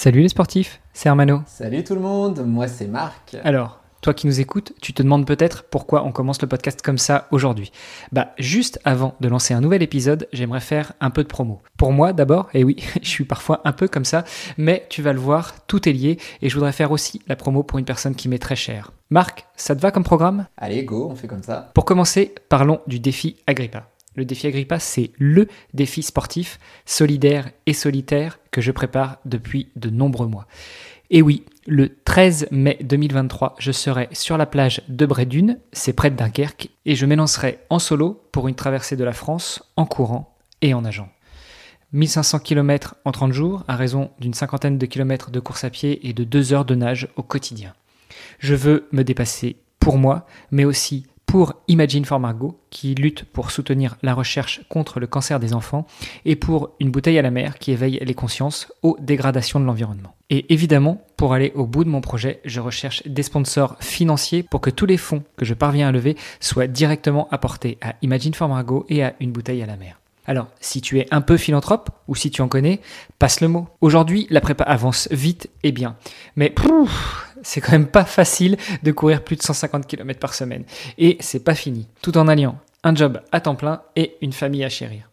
Salut les sportifs, c'est Armano. Salut tout le monde, moi c'est Marc. Alors, toi qui nous écoutes, tu te demandes peut-être pourquoi on commence le podcast comme ça aujourd'hui. Bah, juste avant de lancer un nouvel épisode, j'aimerais faire un peu de promo. Pour moi d'abord, et oui, je suis parfois un peu comme ça, mais tu vas le voir, tout est lié, et je voudrais faire aussi la promo pour une personne qui m'est très chère. Marc, ça te va comme programme? Allez, go, on fait comme ça. Pour commencer, parlons du défi Agrippa. Le défi Agrippa, c'est le défi sportif, solidaire et solitaire que je prépare depuis de nombreux mois. Et oui, le 13 mai 2023, je serai sur la plage de Brédune, c'est près de Dunkerque, et je m'élancerai en solo pour une traversée de la France en courant et en nageant. 1500 km en 30 jours, à raison d'une cinquantaine de kilomètres de course à pied et de deux heures de nage au quotidien. Je veux me dépasser pour moi, mais aussi pour Imagine for Margot, qui lutte pour soutenir la recherche contre le cancer des enfants, et pour Une bouteille à la mer, qui éveille les consciences aux dégradations de l'environnement. Et évidemment, pour aller au bout de mon projet, je recherche des sponsors financiers pour que tous les fonds que je parviens à lever soient directement apportés à Imagine for Margot et à Une bouteille à la mer. Alors, si tu es un peu philanthrope ou si tu en connais, passe le mot. Aujourd'hui, la prépa avance vite et bien. Mais c'est quand même pas facile de courir plus de 150 km par semaine. Et c'est pas fini, tout en alliant un job à temps plein et une famille à chérir.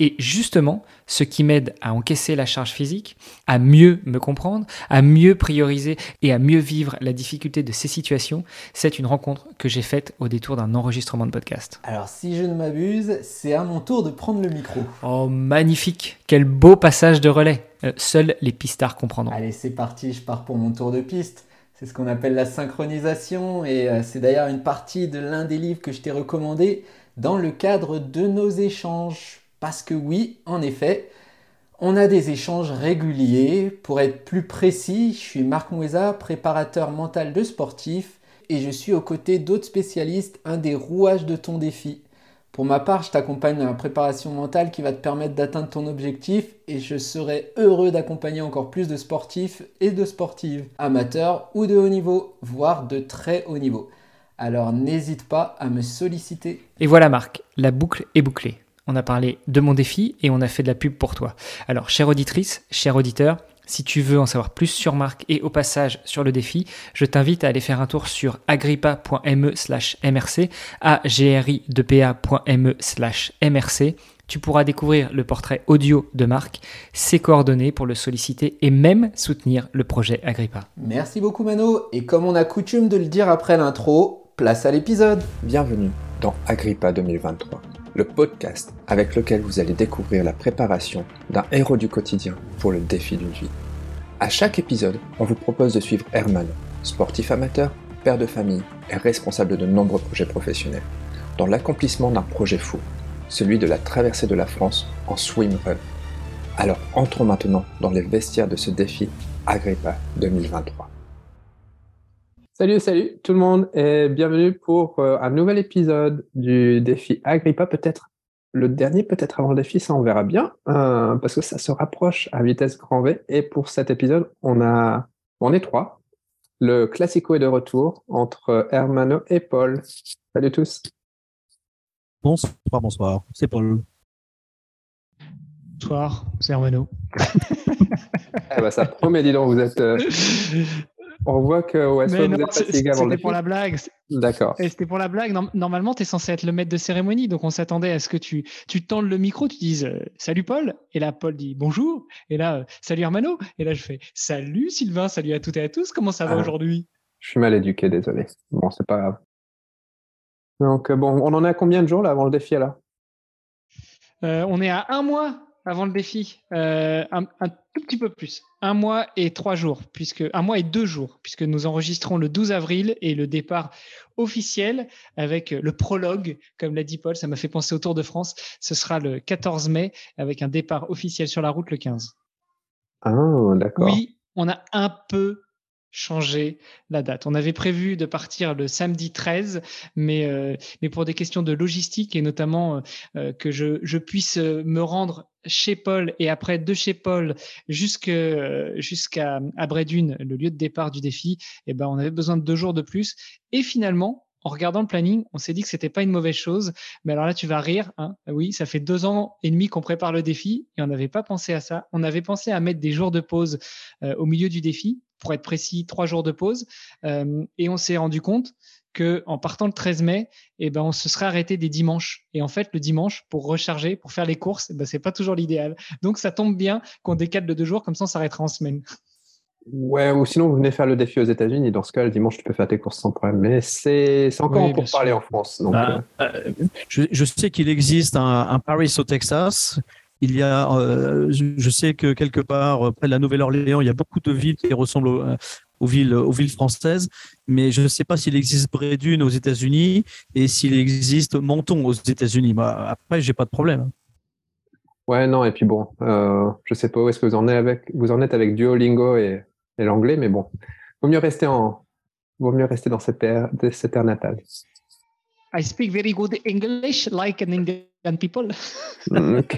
Et justement, ce qui m'aide à encaisser la charge physique, à mieux me comprendre, à mieux prioriser et à mieux vivre la difficulté de ces situations, c'est une rencontre que j'ai faite au détour d'un enregistrement de podcast. Alors si je ne m'abuse, c'est à mon tour de prendre le micro. Oh magnifique, quel beau passage de relais. Euh, seuls les pistards comprendront. Allez, c'est parti, je pars pour mon tour de piste. C'est ce qu'on appelle la synchronisation et euh, c'est d'ailleurs une partie de l'un des livres que je t'ai recommandé dans le cadre de nos échanges. Parce que oui, en effet, on a des échanges réguliers. Pour être plus précis, je suis Marc Moueza, préparateur mental de sportifs, et je suis aux côtés d'autres spécialistes, un des rouages de ton défi. Pour ma part, je t'accompagne dans la préparation mentale qui va te permettre d'atteindre ton objectif et je serai heureux d'accompagner encore plus de sportifs et de sportives, amateurs ou de haut niveau, voire de très haut niveau. Alors n'hésite pas à me solliciter. Et voilà Marc, la boucle est bouclée on a parlé de mon défi et on a fait de la pub pour toi. Alors, chère auditrice, cher auditeur, si tu veux en savoir plus sur Marc et au passage sur le défi, je t'invite à aller faire un tour sur agrippa.me slash mrc, agri2pa.me slash mrc. Tu pourras découvrir le portrait audio de Marc, ses coordonnées pour le solliciter et même soutenir le projet Agrippa. Merci beaucoup Mano, et comme on a coutume de le dire après l'intro, place à l'épisode. Bienvenue dans Agrippa 2023 le podcast avec lequel vous allez découvrir la préparation d'un héros du quotidien pour le défi d'une vie. À chaque épisode, on vous propose de suivre Herman, sportif amateur, père de famille et responsable de nombreux projets professionnels, dans l'accomplissement d'un projet fou, celui de la traversée de la France en swimrun. Alors entrons maintenant dans les vestiaires de ce défi Agrippa 2023. Salut, salut tout le monde et bienvenue pour euh, un nouvel épisode du défi Agrippa. Peut-être le dernier, peut-être avant le défi, ça on verra bien, euh, parce que ça se rapproche à vitesse grand V. Et pour cet épisode, on a, on est trois. Le classico est de retour entre Hermano et Paul. Salut tous. Bonsoir, bonsoir. C'est Paul. Bonsoir, c'est Hermano. eh ben, ça promet, dis donc, vous êtes. Euh, on voit que C'était pour la blague. D'accord. C'était pour la blague. Normalement, tu es censé être le maître de cérémonie. Donc, on s'attendait à ce que tu, tu tendes le micro, tu dises euh, Salut Paul. Et là, Paul dit Bonjour. Et là, euh, Salut Hermano. Et là, je fais Salut Sylvain. Salut à toutes et à tous. Comment ça va ah. aujourd'hui? Je suis mal éduqué, désolé. Bon, c'est pas grave. Donc, euh, bon, on en est à combien de jours là avant le défi là On est à un mois avant le défi, euh, un, tout petit peu plus, un mois et trois jours, puisque un mois et deux jours, puisque nous enregistrons le 12 avril et le départ officiel avec le prologue, comme l'a dit Paul, ça m'a fait penser au Tour de France. Ce sera le 14 mai avec un départ officiel sur la route le 15. Ah, d'accord. Oui, on a un peu changer la date. On avait prévu de partir le samedi 13, mais, euh, mais pour des questions de logistique et notamment euh, euh, que je, je, puisse me rendre chez Paul et après de chez Paul jusqu'à jusqu'à Brédune, le lieu de départ du défi, eh ben, on avait besoin de deux jours de plus. Et finalement, en regardant le planning, on s'est dit que c'était pas une mauvaise chose. Mais alors là, tu vas rire. Hein oui, ça fait deux ans et demi qu'on prépare le défi et on n'avait pas pensé à ça. On avait pensé à mettre des jours de pause au milieu du défi, pour être précis, trois jours de pause. Euh, et on s'est rendu compte que en partant le 13 mai, eh ben, on se serait arrêté des dimanches. Et en fait, le dimanche, pour recharger, pour faire les courses, eh ben, c'est pas toujours l'idéal. Donc, ça tombe bien qu'on décale de deux jours, comme ça, on s'arrêtera en semaine. Ouais, ou sinon, vous venez faire le défi aux États-Unis. Dans ce cas, le dimanche, tu peux faire tes courses sans problème. Mais c'est encore pour parler en France. Donc, bah, euh, je, je, sais qu'il existe un, un, Paris au Texas. Il y a, euh, je sais que quelque part, près de la Nouvelle-Orléans, il y a beaucoup de villes qui ressemblent aux villes, aux villes françaises, mais je ne sais pas s'il existe Brédune aux États-Unis et s'il existe Menton aux États-Unis. Bah, après, j'ai pas de problème. Ouais, non, et puis bon, euh, je sais pas où est-ce que vous en êtes avec, vous en Duolingo et, l'anglais, mais bon, vaut mieux rester vaut mieux rester dans cette terre natale. I speak very good English, like an Indian people. Mm, ok.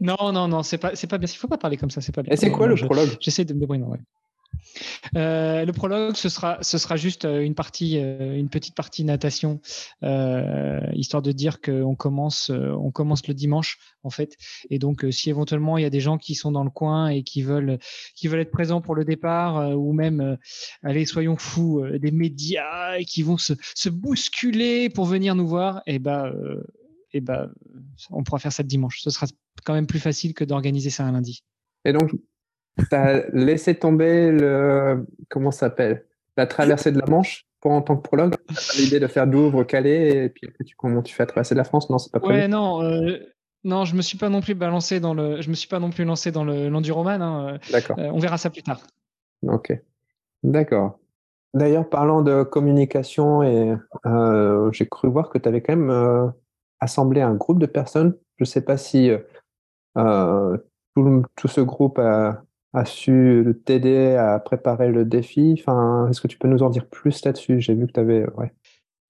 non, non, non, c'est pas, c'est pas bien. Il faut pas parler comme ça, c'est pas bien. Et c'est quoi le prologue J'essaie de me débrouiller. Ouais. Euh, le prologue, ce sera, ce sera juste euh, une partie, euh, une petite partie natation, histoire de dire qu'on commence, on commence le dimanche en fait. Et donc, si éventuellement il y a des gens qui sont dans le coin et qui veulent, qui veulent être présents pour le départ, ou même, allez, soyons fous, des médias qui vont se, bousculer pour venir nous voir, et ben, et ben, on pourra faire ça le dimanche. Ce sera quand même plus facile que d'organiser ça un lundi. Et donc, tu as laissé tomber le. Comment ça s'appelle? La traversée de la Manche pour, en tant que prologue? L'idée de faire Douvres, Calais, et puis après, tu, comment tu fais la traversée de la France? Non, c'est pas prévu. Ouais, non. Euh, non, je me suis pas non plus balancé dans le. Je me suis pas non plus lancé dans l'enduroman. Hein. D'accord. Euh, on verra ça plus tard. Ok. D'accord. D'ailleurs, parlant de communication, et euh, j'ai cru voir que tu avais quand même euh, assemblé un groupe de personnes. Je ne sais pas si euh, tout, tout, ce groupe a, a su t'aider à préparer le défi enfin, Est-ce que tu peux nous en dire plus là-dessus? J'ai vu que tu avais, ouais,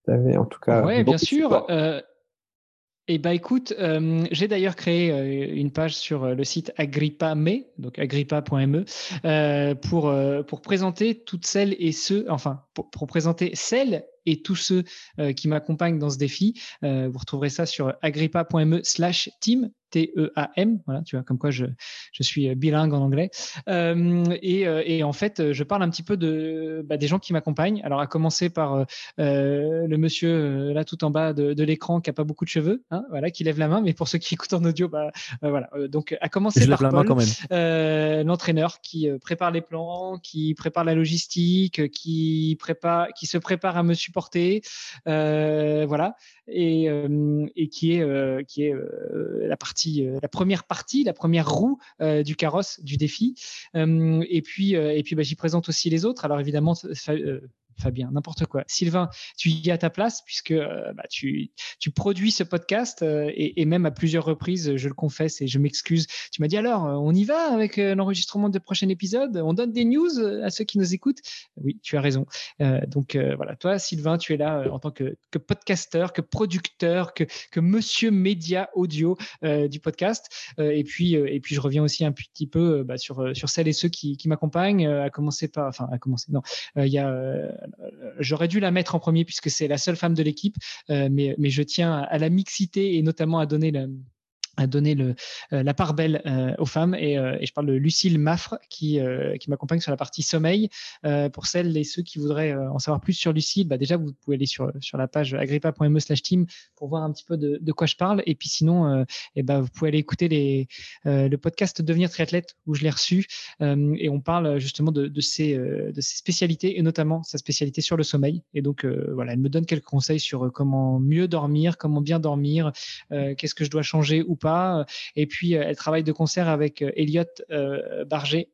avais en tout cas. Oui, bien sûr. Euh, eh ben, écoute, euh, j'ai d'ailleurs créé euh, une page sur euh, le site Agrippa.me, donc agrippa.me, euh, pour, pour présenter toutes celles et ceux, enfin, pour, pour présenter celles et tous ceux qui m'accompagnent dans ce défi. vous retrouverez ça sur agrippa.me slash team, T-E-A-M, voilà, tu vois, comme quoi je, je suis bilingue en anglais. Euh, et, et, en fait, je parle un petit peu de, bah, des gens qui m'accompagnent. Alors, à commencer par euh, le monsieur là tout en bas de, de l'écran qui a pas beaucoup de cheveux, hein, voilà, qui lève la main. Mais pour ceux qui écoutent en audio, bah, euh, voilà. donc, à commencer je par Paul, l'entraîneur qui prépare les plans, qui prépare la logistique, qui prépare, qui se prépare à me supporter, voilà, et, et qui est, qui est la partie la première partie, la première roue euh, du carrosse du défi. Euh, et puis, et puis bah, j'y présente aussi les autres. Alors évidemment, Fabien, n'importe quoi. Sylvain, tu y es à ta place puisque euh, bah, tu, tu, produis ce podcast euh, et, même à plusieurs reprises, je le confesse et je m'excuse. Tu m'as dit alors, euh, on y va avec l'enregistrement de prochain épisode? On donne des news à ceux qui nous écoutent? Oui, tu as raison. donc voilà, toi, Sylvain, tu es là en tant que, que podcasteur, que producteur, que, que monsieur média audio du podcast. et puis, et puis, je reviens aussi un petit peu bah, sur, sur celles et ceux qui, qui m'accompagnent, à commencer par, enfin, à commencer, non, il y a j'aurais dû la mettre en premier puisque c'est la seule femme de l'équipe, euh, mais, je tiens à la mixité et notamment à donner le, donner le, euh, la part belle euh, aux femmes. Et, euh, et, je parle de Lucille Maffre qui, m'accompagne sur la partie sommeil. Pour celles et ceux qui voudraient en savoir plus sur Lucille, bah déjà, vous pouvez aller sur, la page agrippa.me slash team pour voir un petit peu de, quoi je parle. Et puis sinon, eh bah, vous pouvez aller écouter les, le podcast Devenir triathlète où je l'ai reçu. et on parle justement de, de, ses, de ses spécialités et notamment sa spécialité sur le sommeil. Et donc, voilà, elle me donne quelques conseils sur comment mieux dormir, comment bien dormir, qu'est-ce que je dois changer ou pas. Et puis, elle travaille de concert avec Elliot Barger,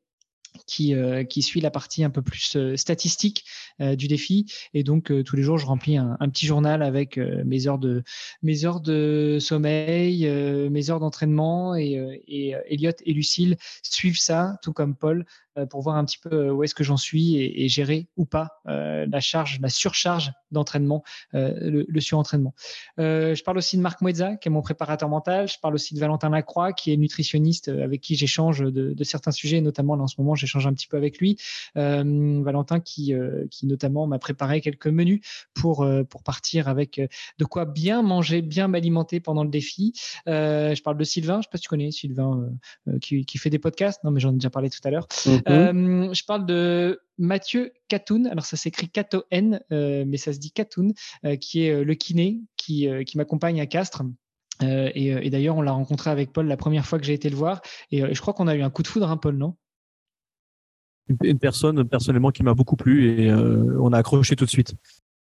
qui, euh, suit la partie un peu plus euh, statistique euh, du défi. Et donc, tous les jours, je remplis un, un petit journal avec mes heures de, mes heures de sommeil, mes heures d'entraînement. Et, et Elliot et Lucille suivent ça, tout comme Paul, pour voir un petit peu où est-ce que j'en suis et, et, gérer ou pas la charge, la surcharge d'entraînement, le, le, surentraînement. je parle aussi de Marc Moezza, qui est mon préparateur mental. Je parle aussi de Valentin Lacroix, qui est nutritionniste avec qui j'échange de, de, certains sujets, notamment là, en ce moment, j'échange un petit peu avec lui. Valentin qui, qui notamment m'a préparé quelques menus pour, pour partir avec de quoi bien manger, bien m'alimenter pendant le défi. je parle de Sylvain, je sais pas si tu connais Sylvain qui, qui, fait des podcasts. Non, mais j'en ai déjà parlé tout à l'heure. Mm-hmm. je parle de Mathieu Catoun, alors ça s'écrit Cato-N, euh, mais ça se dit Catoun, euh, qui est euh, le kiné qui, qui m'accompagne à Castres. et, d'ailleurs, on l'a rencontré avec Paul la première fois que j'ai été le voir. Et je crois qu'on a eu un coup de foudre, hein, Paul, non? Une personne, personnellement, qui m'a beaucoup plu et on a accroché tout de suite.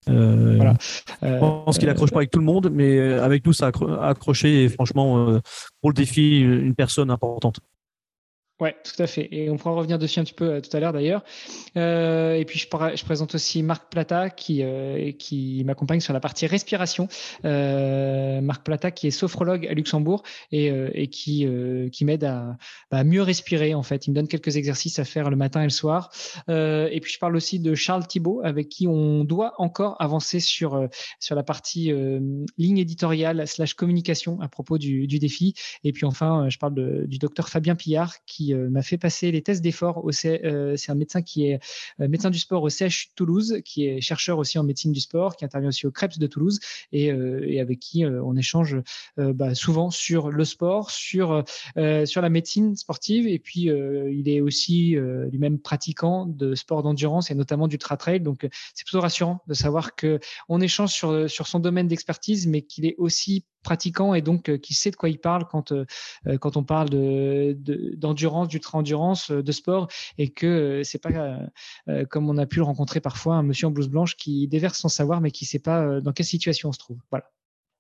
voilà. je pense qu'il accroche pas avec tout le monde, mais avec nous, ça a accroché et franchement, pour le défi, une personne importante. Ouais, tout à fait. Et on pourra revenir dessus un petit peu euh, tout à l'heure d'ailleurs. Euh, et puis je, présente aussi Marc Plata qui, euh, qui m'accompagne sur la partie respiration. Euh, Marc Plata qui est sophrologue à Luxembourg et, et qui, qui m'aide à, bah, mieux respirer en fait. Il me donne quelques exercices à faire le matin et le soir. et puis je parle aussi de Charles Thibault avec qui on doit encore avancer sur, sur la partie ligne éditoriale slash communication à propos du, du défi. Et puis enfin, je parle du docteur Fabien Pillard qui euh, m'a fait passer les tests d'effort. Euh, c'est un médecin qui est euh, médecin du sport au CHU de Toulouse, qui est chercheur aussi en médecine du sport, qui intervient aussi au CREPS de Toulouse et, avec qui on échange bah, souvent sur le sport, sur, sur la médecine sportive. Et puis, il est aussi lui-même pratiquant de sport d'endurance et notamment du trail. Donc, c'est plutôt rassurant de savoir que on échange sur son domaine d'expertise, mais qu'il est aussi pratiquant et donc qui sait de quoi il parle quand, quand on parle d'endurance, de, d'endurance d'ultra-endurance, euh, de sport, et que euh, c'est pas euh, comme on a pu le rencontrer parfois, un monsieur en blouse blanche qui déverse son savoir, mais qui sait pas dans quelle situation on se trouve. Voilà.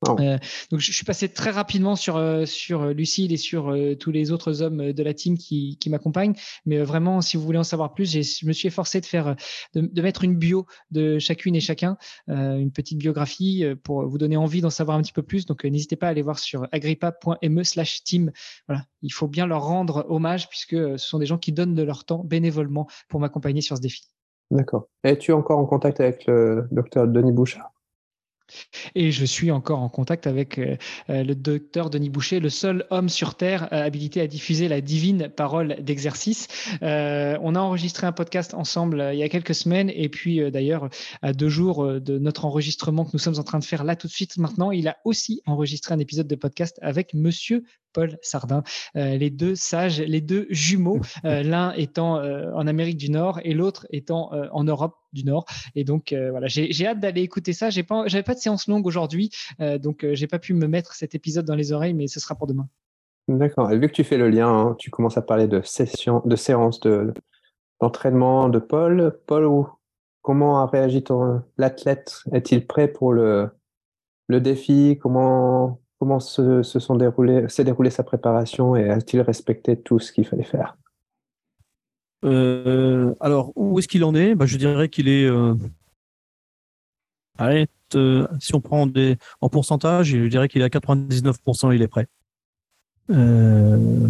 Oh. Euh, donc je, suis passé très rapidement sur euh, sur Lucille et sur euh, tous les autres hommes de la team qui, qui m'accompagnent. Mais vraiment, si vous voulez en savoir plus, je me suis efforcé de faire de, de, mettre une bio de chacune et chacun, une petite biographie pour vous donner envie d'en savoir un petit peu plus. Donc n'hésitez pas à aller voir sur agrippa.me/team. Voilà, il faut bien leur rendre hommage puisque ce sont des gens qui donnent de leur temps bénévolement pour m'accompagner sur ce défi. D'accord. Es-tu encore en contact avec le docteur Denis Bouchard? Et je suis encore en contact avec euh, euh, le docteur Denis Boucher, le seul homme sur Terre euh, habilité à diffuser la divine parole d'exercice. on a enregistré un podcast ensemble il y a quelques semaines et puis d'ailleurs à deux jours de notre enregistrement que nous sommes en train de faire là tout de suite maintenant, il a aussi enregistré un épisode de podcast avec Monsieur Paul Sardin, les deux sages, les deux jumeaux, l'un étant en Amérique du Nord et l'autre étant en Europe du Nord. Et donc euh, voilà, j'ai hâte d'aller écouter ça. J'ai pas, j'avais pas de séance longue aujourd'hui, euh, donc euh, j'ai pas pu me mettre cet épisode dans les oreilles, mais ce sera pour demain. D'accord. Et vu que tu fais le lien, hein, tu commences à parler de session, de séance de d'entraînement de Paul. Paul, comment a réagi ton l'athlète? Est-il prêt pour le le défi? Comment comment s'est déroulée sa préparation et a-t-il respecté tout ce qu'il fallait faire? Euh, alors, où est-ce qu'il en est? Bah, Je dirais qu'il est. Euh... Allez, si on prend des, en pourcentage, je dirais qu'il est à 99%, il est prêt. Euh...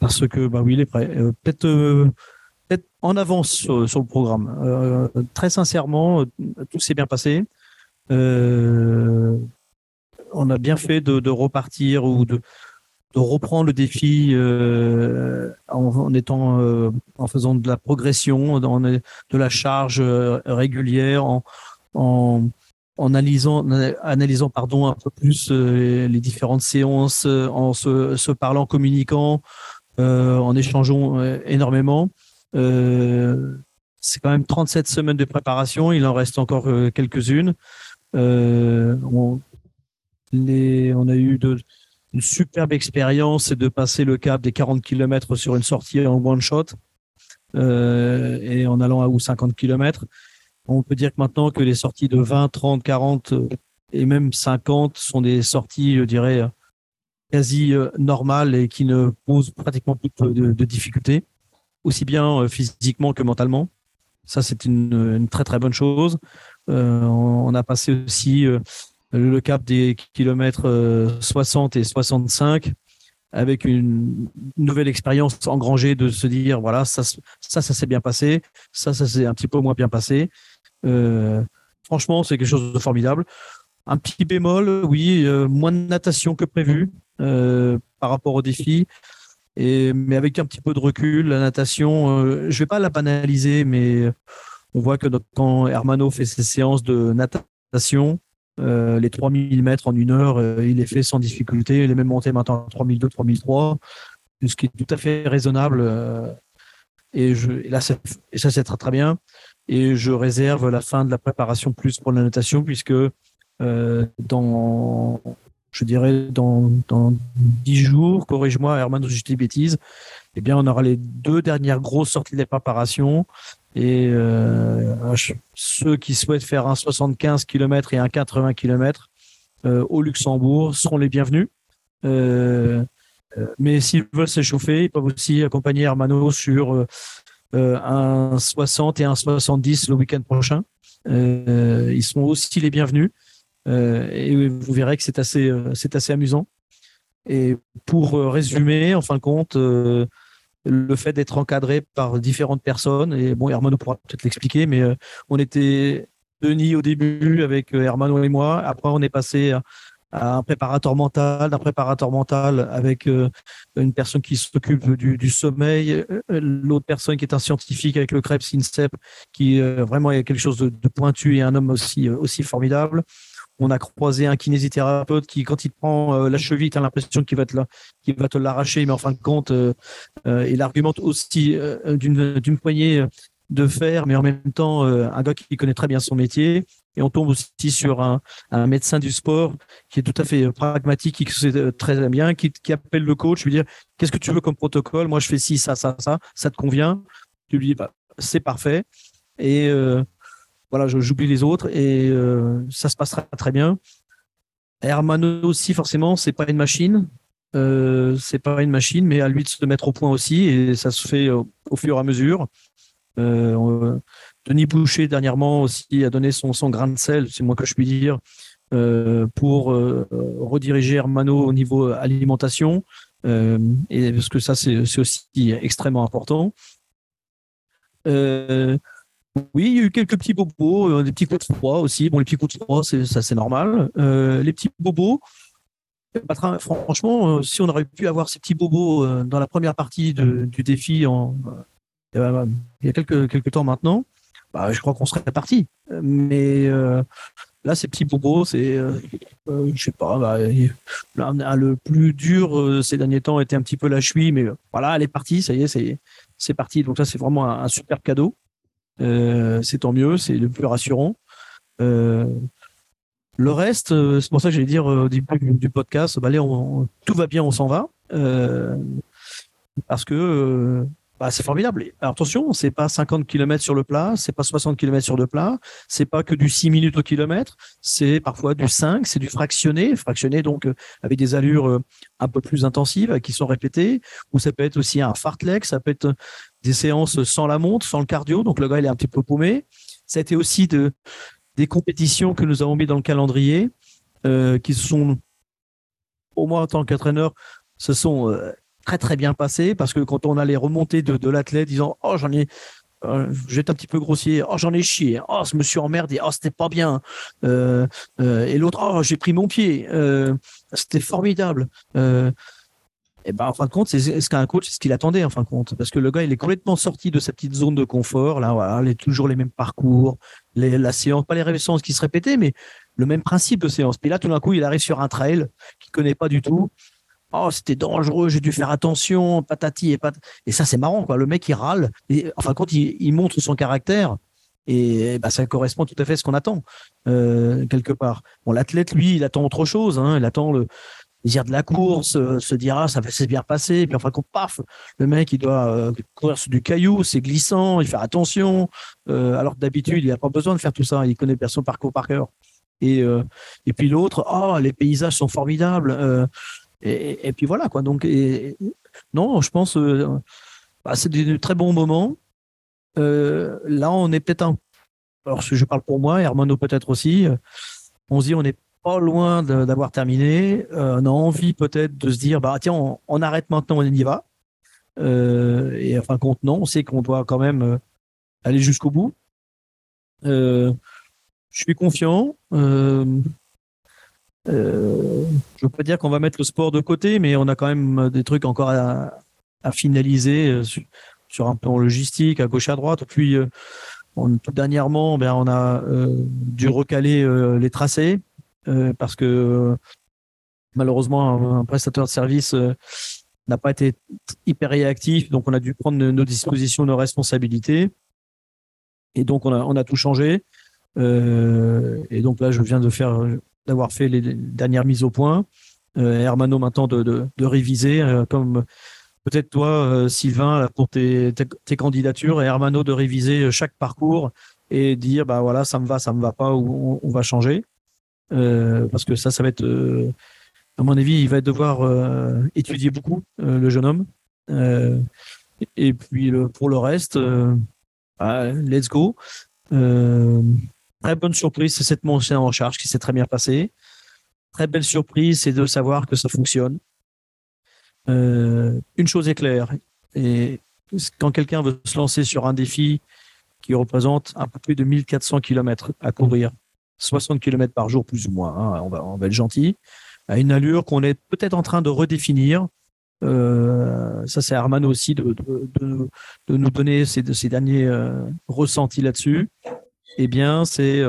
Parce que, bah oui, il est prêt. Euh, peut-être euh, peut en avance sur, le programme. Euh, très sincèrement, tout s'est bien passé. On a bien fait de, repartir ou de, reprendre le défi euh, en, étant euh, en faisant de la progression, de la charge euh, régulière, en, analysant, analysant pardon un peu plus les différentes séances, en se, se parlant, communiquant, en échangeant énormément. c'est quand même 37 semaines de préparation, il en reste encore quelques-unes. On a eu une superbe expérience de passer le cap des 40 km sur une sortie en one shot euh, et en allant à ou 50 km. On peut dire que maintenant que les sorties de 20, 30, 40 et même 50 sont des sorties, je dirais, quasi euh, normales et qui ne posent pratiquement plus de, difficultés, aussi bien euh, physiquement que mentalement. Ça, c'est une, très très bonne chose. on a passé aussi le cap des kilomètres 60 euh, et 65 avec une nouvelle expérience engrangée de se dire voilà ça ça ça s'est bien passé ça ça s'est un petit peu moins bien passé. Euh, franchement c'est quelque chose de formidable. Un petit bémol oui euh, moins de natation que prévu par rapport au défi. Mais avec un petit peu de recul, la natation, je je vais pas la banaliser, mais on voit que quand Hermano fait ses séances de natation, les 3000 mètres en une heure, il les fait sans difficulté. Il est même monté maintenant à 3002, 3003, ce qui est tout à fait raisonnable. et, je, là, ça, et c'est très très bien. Et je réserve la fin de la préparation plus pour la natation, puisque dans je dirais, dans, dans 10 jours, corrige-moi, Herman, si je dis bêtises, eh bien, on aura les deux dernières grosses sorties de préparation. Et euh, ceux qui souhaitent faire un 75 km et un 80 km euh, au Luxembourg seront les bienvenus. Euh, mais s'ils veulent s'échauffer, ils peuvent aussi accompagner Hermano sur un 60 et un 70 le week-end prochain. ils seront aussi les bienvenus. Et vous verrez que c'est assez, c'est assez amusant. Et pour résumer, en fin de compte, le fait d'être encadré par différentes personnes, et bon, Hermano pourra peut-être l'expliquer, mais on était Denis au début avec Hermano et moi. Après, on est passé à, un préparateur mental, d'un préparateur mental avec une personne qui s'occupe du, sommeil, l'autre personne qui est un scientifique avec le Krebs INSEP, qui vraiment est quelque chose de, de, pointu et un homme aussi, aussi formidable on a croisé un kinésithérapeute qui, quand il prend euh, la cheville, tu as l'impression qu'il va te l'arracher, mais en fin de compte, euh, euh, il argumente aussi d'une poignée de fer, mais en même temps, un gars qui connaît très bien son métier. Et on tombe aussi sur un, médecin du sport qui est tout à fait pragmatique, qui sait très bien, qui, appelle le coach, lui dire Qu'est-ce que tu veux comme protocole? Moi, je fais ci, ça, ça, ça, ça te convient Tu lui dis bah, C'est parfait. Et voilà, j'oublie les autres et euh, ça se passera très bien. Hermano aussi, forcément, c'est pas une machine. Euh, c'est pas une machine, mais à lui de se mettre au point aussi et ça se fait au, fur et à mesure. Euh, Denis Boucher dernièrement aussi a donné son, grain de sel, c'est moi que je puis dire, pour rediriger Hermano au niveau alimentation. et parce que ça c'est aussi extrêmement important. Oui, il y a eu quelques petits bobos, euh, des petits coups de froid aussi. Bon, les petits coups de froid, c'est, ça c'est normal. Euh, les petits bobos, franchement, euh, si on aurait pu avoir ces petits bobos dans la première partie du défi il y a quelques, temps maintenant, bah, je crois qu'on serait parti. Mais là, ces petits bobos, c'est, je sais pas, bah, le plus dur ces derniers temps était un petit peu la cheville, mais voilà, elle est partie, ça y est, c'est, parti. Donc ça, c'est vraiment un super cadeau. Euh, c'est tant mieux, c'est le plus rassurant. Euh, le reste, euh, c'est pour ça que j'allais dire au début du podcast, bah, allez, tout va bien, on s'en va. parce que bah, c'est formidable. Alors, attention, c'est pas 50 km sur le plat, c'est pas 60 km sur le plat, c'est pas que du 6 minutes au kilomètre, c'est parfois du 5, c'est du fractionné, fractionné donc avec des allures un peu plus intensives qui sont répétées, ou ça peut être aussi un fartlek, ça peut être des séances sans la montre, sans le cardio. Donc le gars, il est un petit peu paumé. Ça a été aussi de, des compétitions que nous avons mis dans le calendrier, euh, qui sont, au moins en tant qu'entraîneur, se sont euh, très très bien passées parce que quand on a les remontées de, de l'athlète disant oh j'en ai euh, j'étais un petit peu grossier. Oh, j'en ai chié. Oh, je me suis emmerdé. Oh, c'était pas bien. Euh, et l'autre, oh, j'ai pris mon pied. c'était formidable et eh ben, en fin de compte, c'est ce qu'un coach, c'est ce qu'il attendait, en fin de compte. Parce que le gars, il est complètement sorti de sa petite zone de confort. Là, voilà, les, toujours les mêmes parcours, les, la séance, pas les séances qui se répétaient, mais le même principe de séance. Puis là, tout d'un coup, il arrive sur un trail qu'il connaît pas du tout. Oh, c'était dangereux, j'ai dû faire attention, patati et patati. Et ça, c'est marrant, quoi. Le mec, il râle. Et, enfin, quand il, il montre son caractère, et bah, ça correspond tout à fait à ce qu'on attend euh, quelque part. Bon, l'athlète, lui, il attend autre chose. Hein. Il attend le, désir de la course, euh, se dire ah ça va bien passer, puis enfin qu'on paf, le mec il doit euh, courir sur du caillou, c'est glissant, il fait attention, euh, alors que d'habitude il n'a pas besoin de faire tout ça, il connaît bien son parcours par cœur. Et et puis l'autre, oh les paysages sont formidables, et, puis voilà quoi. Donc non, je pense bah, c'est des très bons moments. là on est peut-être un, alors je parle pour moi, Hermano peut-être aussi. On se dit on est pas loin d'avoir terminé. Euh, on a envie peut-être de se dire, bah tiens, on, arrête maintenant, on y va. Euh, et enfin, compte non, on sait qu'on doit quand même euh, aller jusqu'au bout. je suis confiant. je ne veux pas dire qu'on va mettre le sport de côté, mais on a quand même des trucs encore à, à finaliser sur, un plan logistique à gauche à droite. Puis tout dernièrement, ben, on a dû recaler les tracés parce que malheureusement un, prestataire de service n'a pas été hyper réactif, donc on a dû prendre nos dispositions, nos responsabilités. Et donc on a, on a tout changé. et donc là, je viens de faire d'avoir fait les dernières mises au point. Euh, Hermano maintenant de, de, réviser, euh, comme peut-être toi, euh, Sylvain, pour tes, tes, candidatures, et Hermano de réviser chaque parcours et dire, bah voilà, ça me va, ça me va pas, ou on, va changer. Parce que ça, ça va être, à mon avis, il va devoir étudier beaucoup, le jeune homme. et puis pour le reste, bah, let's go. très bonne surprise, c'est cette montée en charge qui s'est très bien passée très belle surprise, c'est de savoir que ça fonctionne. Euh, une chose est claire, et quand quelqu'un veut se lancer sur un défi qui représente un peu plus de 1400 km à courir, 60 km par jour plus ou moins, hein, on, va, être gentil, à une allure qu'on est peut-être en train de redéfinir. Euh, ça, c'est Arman aussi de, nous donner ses, derniers euh, ressentis là-dessus. Eh bien, c'est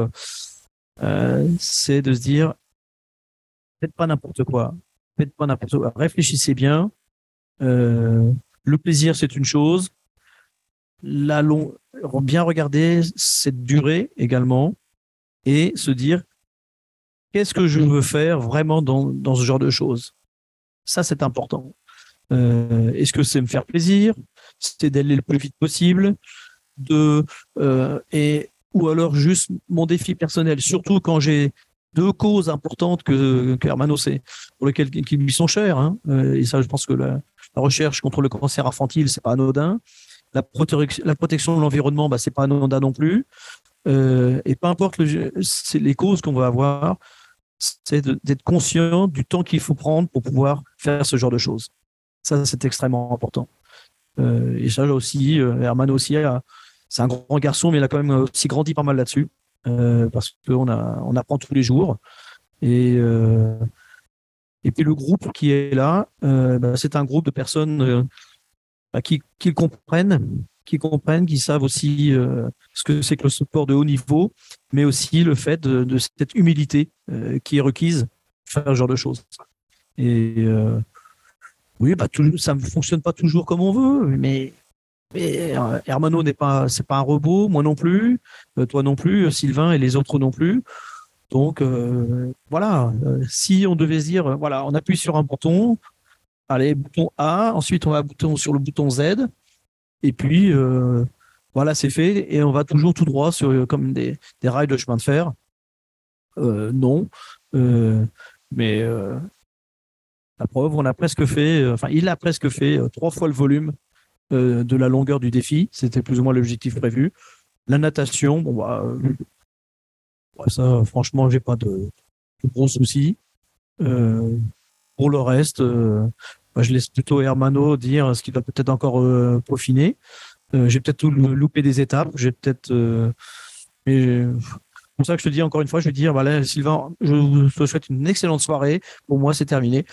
c'est de se dire faites pas n'importe quoi. Faites pas n'importe quoi. Réfléchissez bien. Euh, le plaisir, c'est une chose. La. Bien regarder cette durée également et se dire qu'est-ce que je veux faire vraiment dans, dans ce genre de choses? Ça, c'est important. Euh, Est-ce que c'est me faire plaisir? C'est d'aller le plus vite possible de euh, et ou alors juste mon défi personnel. Surtout quand j'ai deux causes importantes que, que sait, pour lesquelles qui lui sont chères. Hein. Euh, et ça, je pense que la, recherche contre le cancer infantile, c'est pas anodin. La, la protection de l'environnement, bah, c'est pas anodin non plus. Euh, et peu importe le, les causes qu'on va avoir, c'est d'être conscient du temps qu'il faut prendre pour pouvoir faire ce genre de choses. Ça, c'est extrêmement important. Euh, et ça aussi, Herman aussi, c'est un grand garçon, mais il a quand même aussi grandi pas mal là-dessus. Euh, parce qu'on on apprend tous les jours. Et, euh, puis le groupe qui est là, euh, bah, c'est un groupe de personnes bah, qui comprennent, qui comprennent, qui savent aussi ce que c'est que le sport de haut niveau, mais aussi le fait de, cette humilité qui est requise pour faire ce genre de choses. Et oui, bah, ça ne fonctionne pas toujours comme on veut, mais mais euh, Hermano n'est pas, c'est pas un robot, moi non plus, euh, toi non plus, Sylvain et les autres non plus. Donc euh, voilà, si on devait dire, voilà, on appuie sur un bouton, allez, bouton A, ensuite on va sur le bouton Z, et puis voilà, c'est fait, et on va toujours tout droit sur comme des, rails de chemin de fer. non, mais la preuve, on a presque fait, enfin, il a presque fait trois fois le volume euh, de la longueur du défi. C'était plus ou moins l'objectif prévu. La natation, bon, bah, euh, ça, franchement, j'ai pas de, gros soucis. Euh, pour le reste, bah, je laisse plutôt Hermano dire ce qu'il va peut-être encore peaufiner. j'ai peut-être loupé des étapes. J'ai peut-être. mais pour ça que je te dis encore une fois, je vais dire, voilà, Sylvain, je te souhaite une excellente soirée. Pour moi, c'est terminé.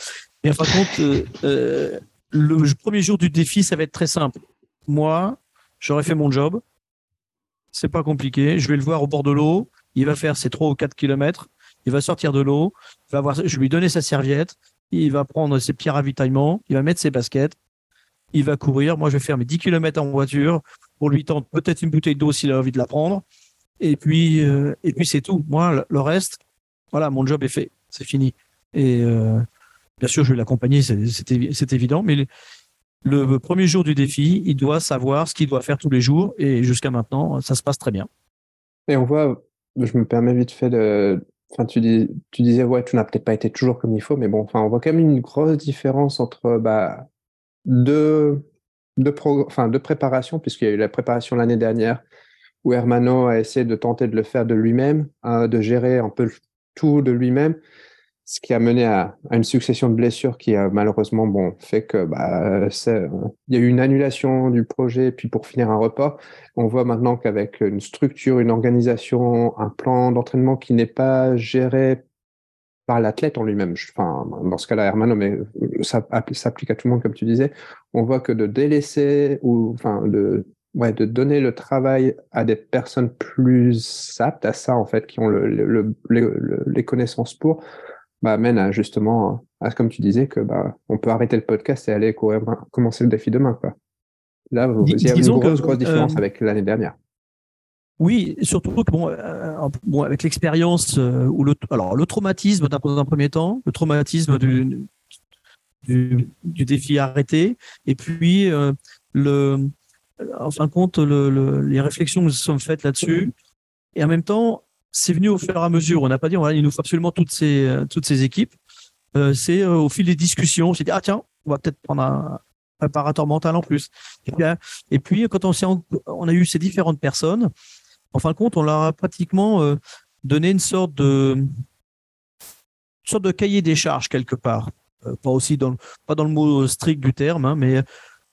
Et par contre, le premier jour du défi, ça va être très simple. Moi, j'aurais fait mon job. C'est pas compliqué. Je vais le voir au bord de l'eau. Il va faire ses 3 ou 4 kilomètres. Il va sortir de l'eau. je vais lui donner sa serviette. Il va prendre ses petits ravitaillements. Il va mettre ses baskets. Il va courir. Moi, je vais faire mes 10 kilomètres en voiture pour lui tendre peut-être une bouteille d'eau s'il a envie de la prendre. Et puis, euh, et puis c'est tout. Moi, le reste, voilà, mon job est fait. C'est fini. Et, euh, Bien sûr, je vais l'accompagner, c'est évident, mais le, premier jour du défi, il doit savoir ce qu'il doit faire tous les jours, et jusqu'à maintenant, ça se passe très bien. Et on voit, je me permets vite fait de. Tu, dis, tu disais, ouais, tu n'as peut-être pas été toujours comme il faut, mais bon, enfin, on voit quand même une grosse différence entre bah, deux, deux, enfin, préparations, puisqu'il y a eu la préparation l'année dernière, où Hermano a essayé de tenter de le faire de lui-même, hein, de gérer un peu tout de lui-même ce qui a mené à, une succession de blessures qui a malheureusement bon, fait que bah, il y a eu une annulation du projet, puis pour finir un report. On voit maintenant qu'avec une structure, une organisation, un plan d'entraînement qui n'est pas géré par l'athlète en lui-même. Enfin, dans ce cas-là, Hermano, mais ça s'applique à tout le monde, comme tu disais. On voit que de délaisser ou enfin de ouais, de donner le travail à des personnes plus aptes à ça, en fait, qui ont le, les connaissances pour, bah, amène à justement, à, comme tu disais, que bah, on peut arrêter le podcast et aller courir, commencer le défi demain. Quoi. Là, vous, il y a une grosse, grosse différence euh, avec l'année dernière. Oui, surtout que bon, euh, bon avec l'expérience euh, ou le, alors le traumatisme dans un premier temps, le traumatisme du, du, du défi arrêté, et puis le, en fin de compte, le, les réflexions que nous sommes faites là-dessus, et en même temps, c'est venu au fur et à mesure. On n'a pas dit, voilà, il nous faut absolument toutes ces toutes ces équipes. c'est au fil des discussions, j'ai dit ah tiens, on va peut-être prendre un préparateur mental en plus. Et puis, et puis quand on, on a eu ces différentes personnes, en fin de compte, on leur a pratiquement euh, donné une sorte de, sorte de cahier des charges quelque part. Euh, pas aussi dans, pas dans le mot strict du terme, hein, mais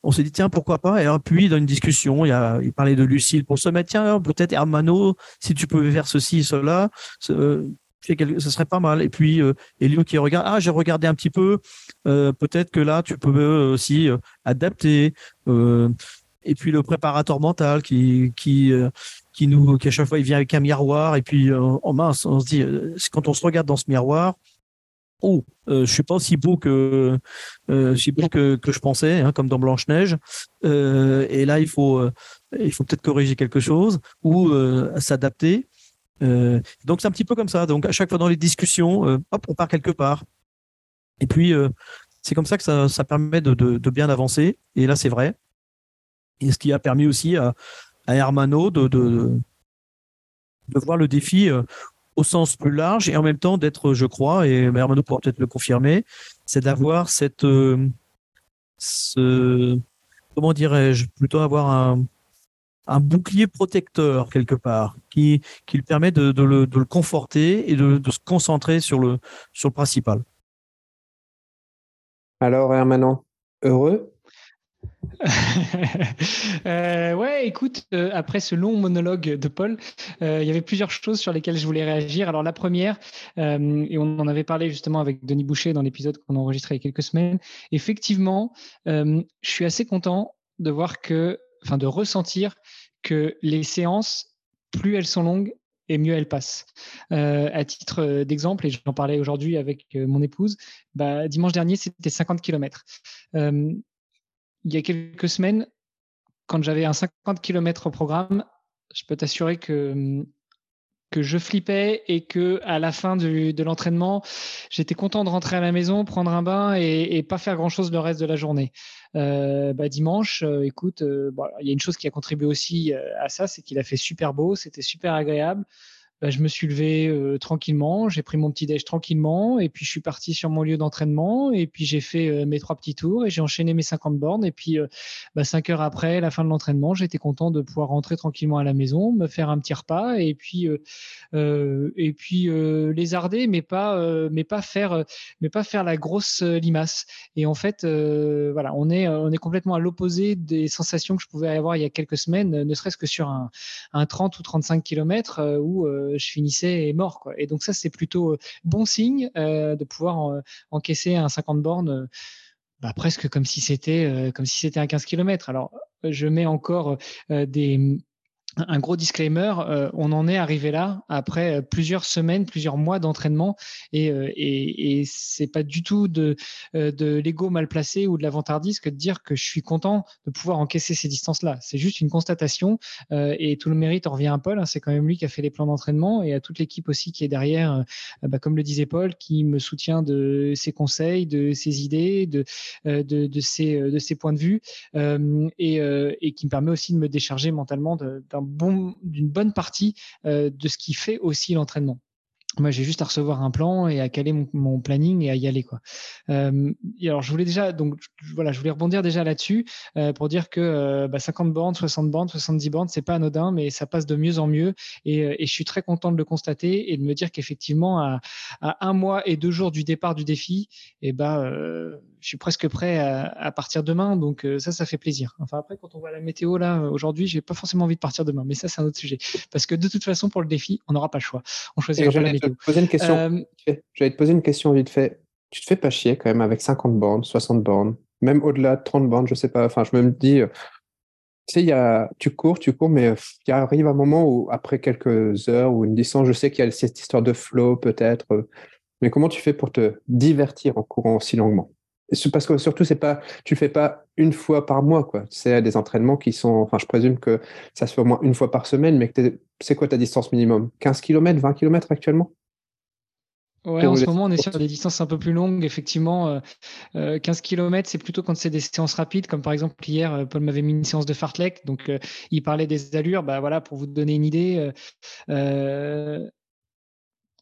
on s'est dit tiens pourquoi pas. Et puis dans une discussion, il, a, il parlait de Lucille pour se mettre tiens peut-être Hermano si tu pouvais faire ceci cela. Ce, ce serait pas mal. Et puis euh, Elio qui regarde, ah j'ai regardé un petit peu, peut-être que là tu peux aussi adapter. et puis le préparateur mental qui qui qui nous, qui à chaque fois il vient avec un miroir et puis euh, oh mince, on se dit euh, quand on se regarde dans ce miroir, oh, euh, je suis pas aussi beau que euh, que, je pensais, hein, comme dans Blanche Neige. Euh, et là, il faut il faut peut-être corriger quelque chose ou s'adapter. donc c'est un petit peu comme ça. Donc à chaque fois dans les discussions, hop, on part quelque part. Et puis c'est comme ça que ça, permet de, bien avancer. Et là, c'est vrai. Et ce qui a permis aussi à, Hermano de, voir le défi euh, au sens plus large et en même temps d'être, je crois, et Hermano pourra peut-être le confirmer, c'est d'avoir cette, euh, ce, comment dirais-je, plutôt avoir un, un bouclier protecteur quelque part qui, qui lui permet de, le, de le, conforter et de, de, se concentrer sur le, sur le principal. Alors, Hermano, heureux? euh, ouais, écoute, euh, après ce long monologue de Paul, euh, il y avait plusieurs choses sur lesquelles je voulais réagir. Alors la première, euh, et on en avait parlé justement avec Denis Boucher dans l'épisode qu'on a enregistré il y a quelques semaines, effectivement, je suis assez content de voir que, enfin de ressentir que les séances, plus elles sont longues, et mieux elles passent. à titre d'exemple, et j'en parlais aujourd'hui avec mon épouse, bah, dimanche dernier, c'était 50 km il y a quelques semaines, quand j'avais un 50 km au programme, je peux t'assurer que, que je flippais et que à la fin de l'entraînement, j'étais content de rentrer à la maison, prendre un bain et, pas faire grand chose le reste de la journée. Euh, bah, dimanche, euh, écoute, euh, il y a une chose qui a contribué aussi à ça, c'est qu'il a fait super beau, c'était super agréable. Bah, je me suis levé euh, tranquillement, j'ai pris mon petit déj tranquillement, et puis je suis parti sur mon lieu d'entraînement, et puis j'ai fait euh, mes trois petits tours, et j'ai enchaîné mes 50 bornes, et puis euh, bah, cinq heures après la fin de l'entraînement, j'étais content de pouvoir rentrer tranquillement à la maison, me faire un petit repas, et puis et puis lézarder, mais pas mais pas faire mais pas faire la grosse limace. Et en fait, voilà, on est on est complètement à l'opposé des sensations que je pouvais avoir il y a quelques semaines, ne serait-ce que sur un, un 30 ou 35 km où je finissais mort. Quoi. Et donc ça, c'est plutôt euh, bon signe euh, de pouvoir encaisser un 50 bornes. Bah, presque comme si c'était comme si c'était un 15 km. Alors je mets encore des un gros disclaimer, euh, on en est arrivé là après euh, plusieurs semaines, plusieurs mois d'entraînement et, euh, et, et c'est pas du tout de, de l'ego mal placé ou de la vantardise que de dire que je suis content de pouvoir encaisser ces distances-là. C'est juste une constatation et tout le mérite en revient à Paul. Hein, c'est quand même lui qui a fait les plans d'entraînement et à toute l'équipe aussi qui est derrière, bah, comme le disait Paul, qui me soutient de ses conseils, de ses idées, de, de, de, ses, de ses points de vue et, et qui me permet aussi de me décharger mentalement d'un d'une bonne partie euh, de ce qui fait aussi l'entraînement. Moi, j'ai juste à recevoir un plan et à caler mon, planning et à y aller quoi. Euh, et alors, je voulais déjà donc voilà, je voulais rebondir déjà là-dessus euh, pour dire que bah, 50 bornes, 60 bornes, 70 bornes, c'est pas anodin, mais ça passe de mieux en mieux et, et je suis très content de le constater et de me dire qu'effectivement à, à, un mois et deux jours du départ du défi, et eh ben je suis presque prêt à, partir demain, donc euh, ça, ça fait plaisir. Enfin après, quand on voit la météo là aujourd'hui, j'ai pas forcément envie de partir demain, mais ça c'est un autre sujet. Parce que de toute façon, pour le défi, on n'aura pas le choix. On choisira pas la météo. Vidéo. Poser une question. J'allais te poser une question vite fait. Tu te fais pas chier quand même avec 50 bornes, 60 bornes, même au-delà de 30 bornes, je sais pas. Enfin, je me dis, tu sais, y a, tu cours, tu cours, mais il arrive un moment où, après quelques heures ou une distance, je sais qu'il y a cette histoire de flow peut-être. Euh, mais comment tu fais pour te divertir en courant aussi longuement? Parce que surtout, c'est pas, tu fais pas une fois par mois, quoi. C'est des entraînements qui sont, enfin, je présume que ça se fait au moins une fois par semaine, mais c'est quoi ta distance minimum? 15 km, 20 km actuellement? Ouais, en ce moment, on est sur des distances un peu plus longues. Effectivement, 15 euh, euh, km, c'est plutôt quand c'est des séances rapides, comme par exemple hier, euh, Paul m'avait mis une séance de fartlek. Donc, il parlait des allures. Bah voilà, pour vous donner une idée,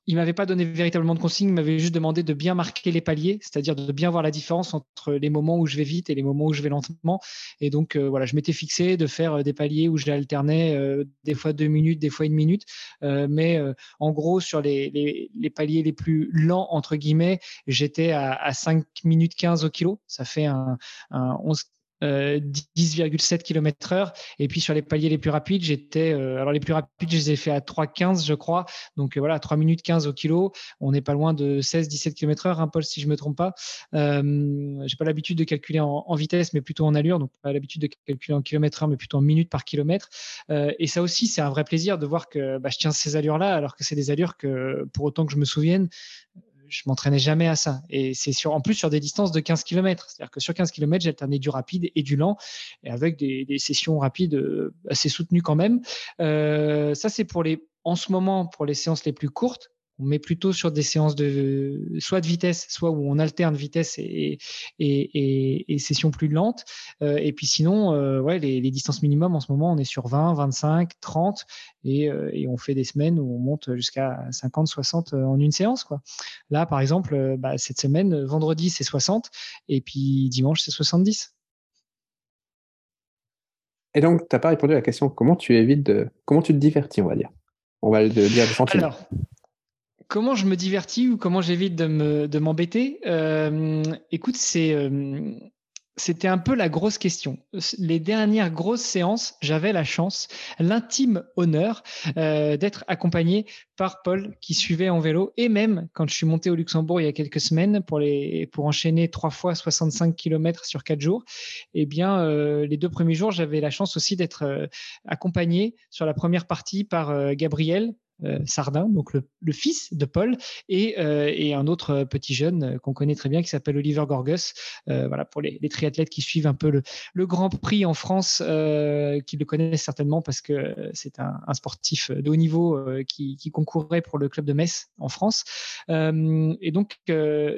il m'avait pas donné véritablement de consignes, il m'avait juste demandé de bien marquer les paliers, c'est-à-dire de bien voir la différence entre les moments où je vais vite et les moments où je vais lentement. Et donc euh, voilà, je m'étais fixé de faire euh, des paliers où j'alternais euh, des fois deux minutes, des fois une minute. mais en gros, sur les, paliers les plus lents, entre guillemets, j'étais à, 5 minutes 15 au kilo. Ça fait un, un 11 10,7 euh, km heure. Et puis sur les paliers les plus rapides, j'étais, euh, alors les plus rapides, je les ai fait à 3,15 je crois. Donc euh, voilà, 3 minutes 15 au kilo. On n'est pas loin de 16, 17 km heure, hein, Paul, si je me trompe pas. Euh, j'ai pas l'habitude de calculer en, vitesse, mais plutôt en allure. Donc pas l'habitude de calculer en kilomètre heure, mais plutôt en minutes par kilomètre. et ça aussi, c'est un vrai plaisir de voir que bah, je tiens ces allures-là, alors que c'est des allures que, pour autant que je me souvienne, je m'entraînais jamais à ça. Et c'est sur, en plus sur des distances de 15 km. C'est-à-dire que sur 15 km, j'alternais du rapide et du lent, et avec des, sessions rapides euh, assez soutenues quand même. Euh, ça, c'est pour les, en ce moment, pour les séances les plus courtes on met plutôt sur des séances de soit de vitesse, soit où on alterne vitesse et, et, et, sessions plus lentes. Euh, et puis sinon, euh, ouais, les, distances minimum en ce moment, on est sur 20, 25, 30 et, on fait des semaines où on monte jusqu'à 50, 60 en une séance. Quoi. Là, par exemple, bah, cette semaine, vendredi, c'est 60 et puis dimanche, c'est 70. Et donc, tu n'as pas répondu à la question comment tu évites de. Comment tu te divertis, on va dire? On va le dire de Alors, Comment je me divertis ou comment j'évite de m'embêter euh, Écoute, c'est euh, c'était un peu la grosse question. Les dernières grosses séances, j'avais la chance, l'intime honneur euh, d'être accompagné par Paul qui suivait en vélo et même quand je suis monté au Luxembourg il y a quelques semaines pour enchaîner trois fois 65 km sur quatre jours, eh bien les deux premiers jours j'avais la chance aussi d'être accompagné sur la première partie par Gabriel Sardin, donc le, fils de Paul, et, euh, un autre petit jeune euh, qu'on connaît très bien qui s'appelle Oliver Gorgus. voilà pour les, triathlètes qui suivent un peu le, Grand Prix en France, qui le connaissent certainement parce que c'est un, sportif de haut niveau qui, qui, concourait pour le club de Metz en France. et donc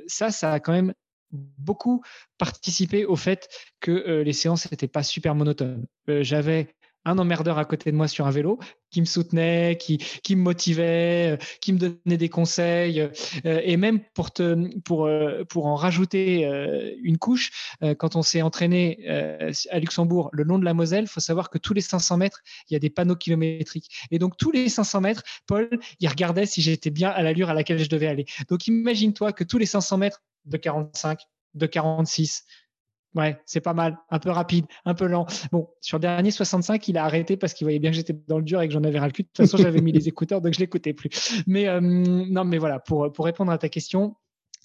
ça, ça a quand même beaucoup participé au fait que les séances n'étaient pas super monotones. J'avais un emmerdeur à côté de moi sur un vélo qui me soutenait, qui, qui me motivait, euh, qui me donnait des conseils. Euh, et même pour, te, pour, euh, pour en rajouter une couche, quand on s'est entraîné à Luxembourg le long de la Moselle, il faut savoir que tous les 500 mètres, il y a des panneaux kilométriques. Et donc tous les 500 mètres, Paul, il regardait si j'étais bien à l'allure à laquelle je devais aller. Donc imagine-toi que tous les 500 mètres de 45, de 46, Ouais, c'est pas mal. Un peu rapide, un peu lent. Bon, sur le dernier 65, il a arrêté parce qu'il voyait bien que j'étais dans le dur et que j'en avais ras le cul. De toute façon, j'avais mis les écouteurs, donc je l'écoutais plus. Mais euh, non, mais voilà, pour, pour répondre à ta question,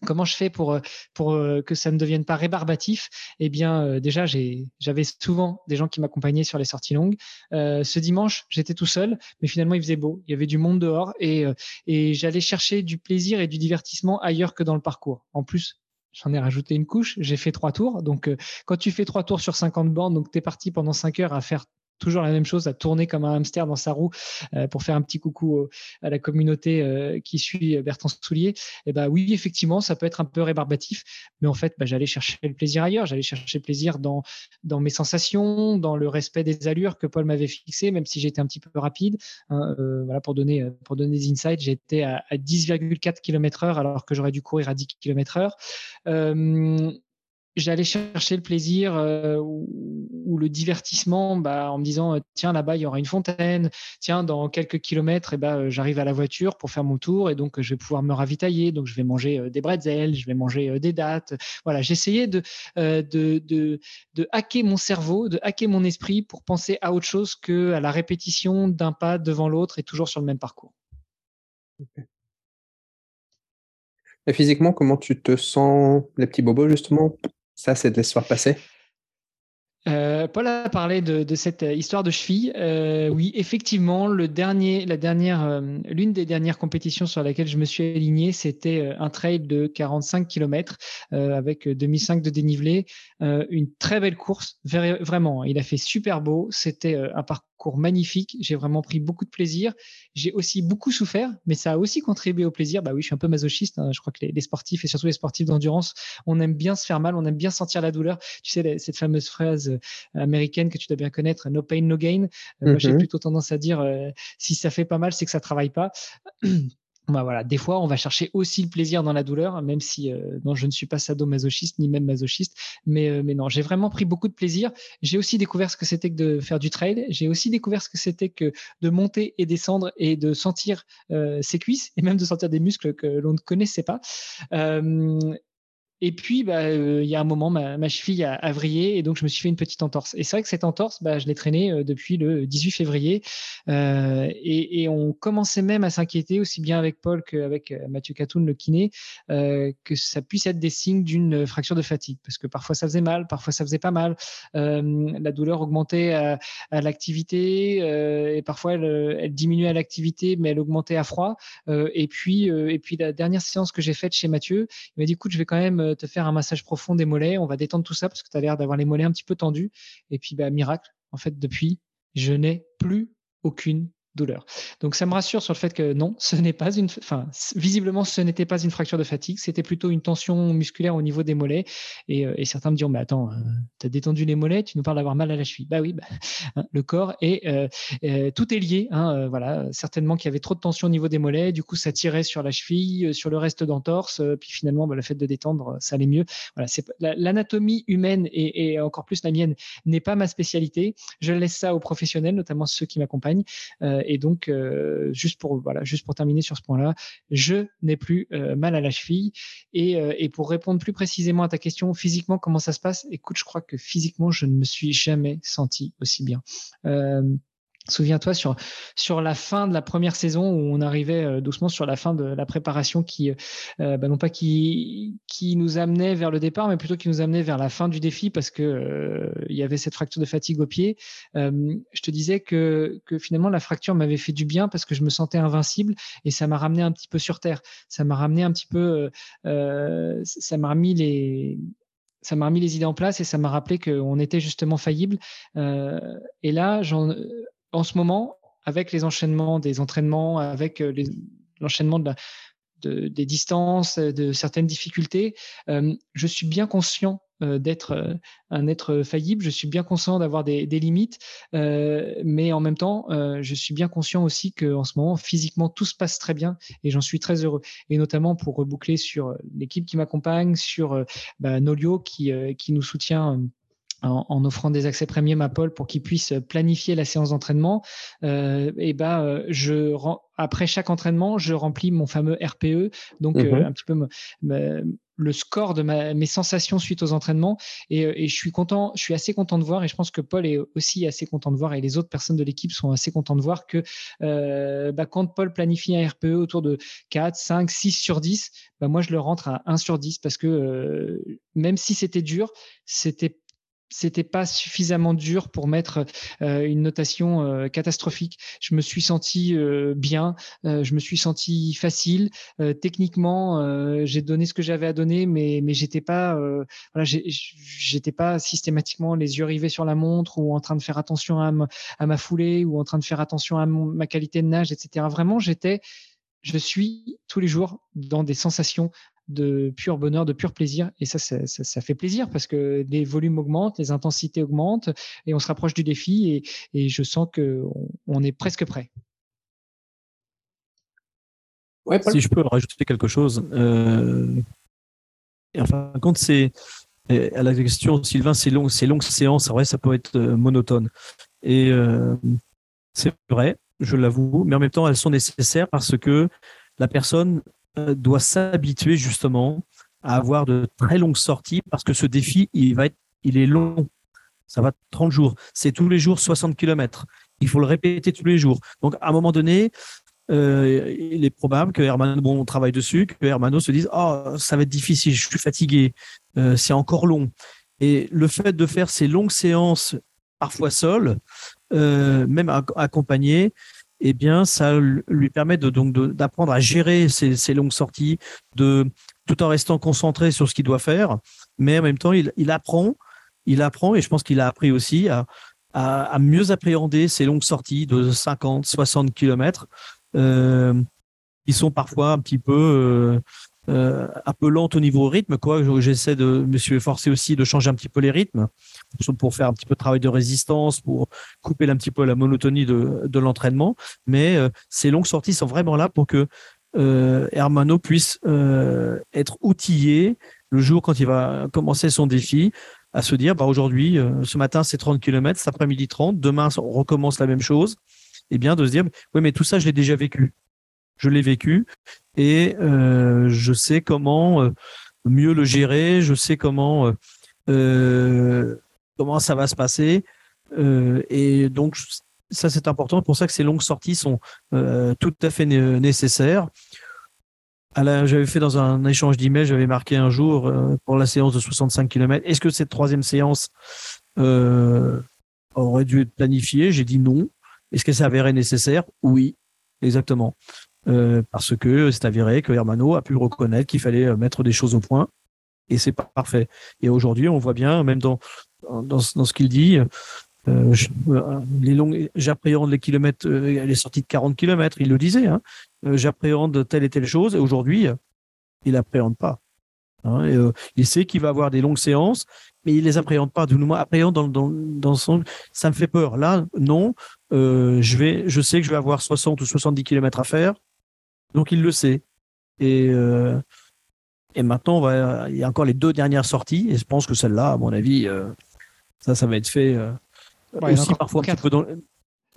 Comment je fais pour pour euh, que ça ne devienne pas rébarbatif? Eh bien, euh, déjà, j'avais souvent des gens qui m'accompagnaient sur les sorties longues. ce dimanche, j'étais tout seul, mais finalement, il faisait beau. Il y avait du monde dehors et et j'allais chercher du plaisir et du divertissement ailleurs que dans le parcours. En plus, J'en ai rajouté une couche, j'ai fait trois tours. Donc, euh, quand tu fais trois tours sur 50 bornes, donc tu es parti pendant cinq heures à faire toujours la même chose, à tourner comme un hamster dans sa roue euh, pour faire un petit coucou à la communauté euh, qui suit euh, Bertrand Soulier, et eh ben oui, effectivement, ça peut être un peu rébarbatif, mais en fait, bah, j'allais chercher le plaisir ailleurs, j'allais chercher le plaisir dans, dans mes sensations, dans le respect des allures que Paul m'avait fixé, même si j'étais un petit peu rapide. Hein, voilà, pour donner, pour donner des insights, j'étais à, à 10,4 km heure alors que j'aurais dû courir à 10 km heure j'allais chercher le plaisir euh, ou, le divertissement bah, en me disant euh, tiens là-bas il y aura une fontaine. Tiens dans quelques kilomètres et eh ben j'arrive à la voiture pour faire mon tour et donc je vais pouvoir me ravitailler. Donc je vais manger euh, des bretzels je vais manger des dates voilà j'essayais de, de, de, de hacker mon cerveau de hacker mon esprit pour penser à autre chose que à la répétition d'un pas devant l'autre et toujours sur le même parcours. Et physiquement, comment tu te sens, les petits bobos, justement? Ça, c'est de l'histoire passée euh, Paul a parlé de, cette histoire de cheville. Euh, oui, effectivement, le dernier, la dernière, euh, l'une des dernières compétitions sur laquelle je me suis aligné, c'était un trail de 45 km avec 2005 de dénivelé, une très belle course, vraiment. Il a fait super beau. C'était un parcours cours magnifique. J'ai vraiment pris beaucoup de plaisir. J'ai aussi beaucoup souffert, mais ça a aussi contribué au plaisir. Bah oui, je suis un peu masochiste. Hein. Je crois que les, sportifs et surtout les sportifs d'endurance, on aime bien se faire mal, on aime bien sentir la douleur. Tu sais, cette fameuse phrase euh, américaine que tu dois bien connaître, no pain, no gain. Euh, j'ai mhm. plutôt tendance à dire, euh, si ça fait pas mal, c'est que ça travaille pas. Bah voilà, des fois, on va chercher aussi le plaisir dans la douleur, même si euh, non, je ne suis pas sadomasochiste ni même masochiste. Mais, euh, mais non, j'ai vraiment pris beaucoup de plaisir. J'ai aussi découvert ce que c'était que de faire du trail. J'ai aussi découvert ce que c'était que de monter et descendre et de sentir euh, ses cuisses et même de sentir des muscles que l'on ne connaissait pas. Et puis, bah, euh, il y a un moment, ma, cheville a, vrillé et donc je me suis fait une petite entorse. Et c'est vrai que cette entorse, bah, je l'ai traînée euh, depuis le 18 février. Euh, et, et, on commençait même à s'inquiéter, aussi bien avec Paul qu'avec Mathieu Catoun, le kiné, que ça puisse être des signes d'une fracture de fatigue. Parce que parfois ça faisait mal, parfois ça faisait pas mal. la douleur augmentait à, à l'activité et parfois elle, elle diminuait à l'activité, mais elle augmentait à froid. et, puis, et puis la dernière séance que j'ai faite chez Mathieu, il m'a dit écoute, je vais quand même te faire un massage profond des mollets. On va détendre tout ça parce que tu as l'air d'avoir les mollets un petit peu tendus. Et puis, bah, miracle, en fait, depuis, je n'ai plus aucune Donc ça me rassure sur le fait que non, ce n'est pas une, enfin visiblement ce n'était pas une fracture de fatigue, c'était plutôt une tension musculaire au niveau des mollets. Et, euh, certains me diront mais attends, euh, tu as détendu les mollets, tu nous parles d'avoir mal à la cheville. Bah oui, bah, hein, le corps et euh, tout est lié. Hein, voilà, certainement qu'il y avait trop de tension au niveau des mollets, du coup ça tirait sur la cheville, sur le reste d'entorse, puis finalement bah, le fait de détendre, ça allait mieux. Voilà, l'anatomie humaine et, encore plus la mienne n'est pas ma spécialité. Je laisse ça aux professionnels, notamment ceux qui m'accompagnent. Et donc, euh, juste pour voilà, juste pour terminer sur ce point-là, je n'ai plus euh, mal à la cheville. Euh, et, pour répondre plus précisément à ta question, physiquement, comment ça se passe? Écoute, je crois que physiquement, je ne me suis jamais senti aussi bien. Souviens-toi sur sur la fin de la première saison où on arrivait euh, doucement sur la fin de la préparation qui euh, bah non pas qui qui nous amenait vers le départ mais plutôt qui nous amenait vers la fin du défi parce que euh, il y avait cette fracture de fatigue au pied. je te disais que que finalement la fracture m'avait fait du bien parce que je me sentais invincible et ça m'a ramené un petit peu sur terre. Ça m'a ramené un petit peu ça m'a remis les ça m'a remis les idées en place et ça m'a rappelé qu'on était justement faillible. et là, j'en en ce moment, avec les enchaînements des entraînements, avec euh, l'enchaînement de des distances, de certaines difficultés, euh, je suis bien conscient euh, d'être un être faillible, je suis bien conscient d'avoir des, limites, mais en même temps, je suis bien conscient aussi qu'en ce moment, physiquement, tout se passe très bien et j'en suis très heureux. Et notamment pour reboucler sur l'équipe qui m'accompagne, sur bah, Nolio qui nous soutient en, offrant des accès premium à Paul pour qu'il puisse planifier la séance d'entraînement, euh, et ben euh, je après chaque entraînement, je remplis mon fameux RPE, donc euh, mhm. un petit peu le score de mes sensations suite aux entraînements. Et, je suis content, je suis assez content de voir, et je pense que Paul est aussi assez content de voir, et les autres personnes de l'équipe sont assez contents de voir que bah, quand Paul planifie un RPE autour de 4, 5, 6 sur 10, bah, moi je le rentre à 1 sur 10 parce que même si c'était dur, c'était c'était pas suffisamment dur pour mettre euh, une notation euh, catastrophique. Je me suis senti euh, bien, je me suis senti facile. techniquement, j'ai donné ce que j'avais à donner, mais mais j'étais pas voilà, j'étais pas systématiquement les yeux rivés sur la montre ou en train de faire attention à, ma, à ma foulée ou en train de faire attention à ma qualité de nage, etc. Vraiment, j'étais je suis tous les jours dans des sensations de pur bonheur, de pur plaisir. Et ça, ça, fait plaisir parce que les volumes augmentent, les intensités augmentent et on se rapproche du défi et, je sens qu'on on est presque prêt. si je peux rajouter quelque chose. Euh, enfin, quand c'est à la question, Sylvain, c'est long, c'est longue séance, vrai, ça peut être euh, monotone. Et euh, c'est vrai, je l'avoue, mais en même temps, elles sont nécessaires parce que la personne doit s'habituer justement à avoir de très longues sorties parce que ce défi, il va il est long. Ça va 30 jours. C'est tous les jours 60 km. Il faut le répéter tous les jours. Donc, à un moment donné, il est probable que Hermano, bon, on travaille dessus, que Hermano se dise, oh, ça va être difficile, je suis fatigué, c'est encore long. Et le fait de faire ces longues séances, parfois seul, même accompagné, eh bien, ça lui permet de, donc d'apprendre à gérer ces, longues sorties, de tout en restant concentré sur ce qu'il doit faire, mais en même temps, il, apprend, il apprend, et je pense qu'il a appris aussi à, à, mieux appréhender ces longues sorties de 50, 60 kilomètres, euh, qui sont parfois un petit peu euh, euh, un peu lentes au niveau rythme. Quoi, j'essaie de me suis efforcé aussi de changer un petit peu les rythmes pour faire un petit peu de travail de résistance, pour couper un petit peu la monotonie de, l'entraînement. Mais euh, ces longues sorties sont vraiment là pour que euh, Hermano puisse euh, être outillé le jour quand il va commencer son défi à se dire bah aujourd'hui ce matin c'est 30 km cet après-midi 30 demain on recommence la même chose et bien de se dire oui mais tout ça je l'ai déjà vécu je l'ai vécu et euh, je sais comment euh, mieux le gérer, je sais comment euh, comment ça va se passer et donc ça c'est important. Pour ça que ces longues sorties sont tout à fait nécessaires. J'avais fait dans un échange d'emails, j'avais marqué un jour pour la séance de 65 km. Est-ce que cette troisième séance aurait dû être planifiée? J'ai dit non. Est-ce que ça s'avérait nécessaire? Oui, exactement. Euh, parce que c'est avéré que Hermano a pu reconnaître qu'il fallait euh, mettre des choses au point et c'est pas parfait. Et aujourd'hui, on voit bien, même dans dans, ce qu'il dit, euh, j'appréhende les kilomètres, les sorties de 40 kilomètres, il le disait, hein, j'appréhende telle et telle chose, et aujourd'hui, il n'appréhende pas. Hein, il sait qu'il va avoir des longues séances, mais il les appréhende pas. Du moins, appréhende dans, dans, dans son, ça me fait peur. Là, non, je vais, je sais que je vais avoir 60 ou 70 kilomètres à faire. Donc il le sait. Et, euh, et maintenant, va, il y a encore les deux dernières sorties. Et je pense que celle-là, à mon avis, euh, ça, ça va être fait euh, aussi parfois un petit peu dans.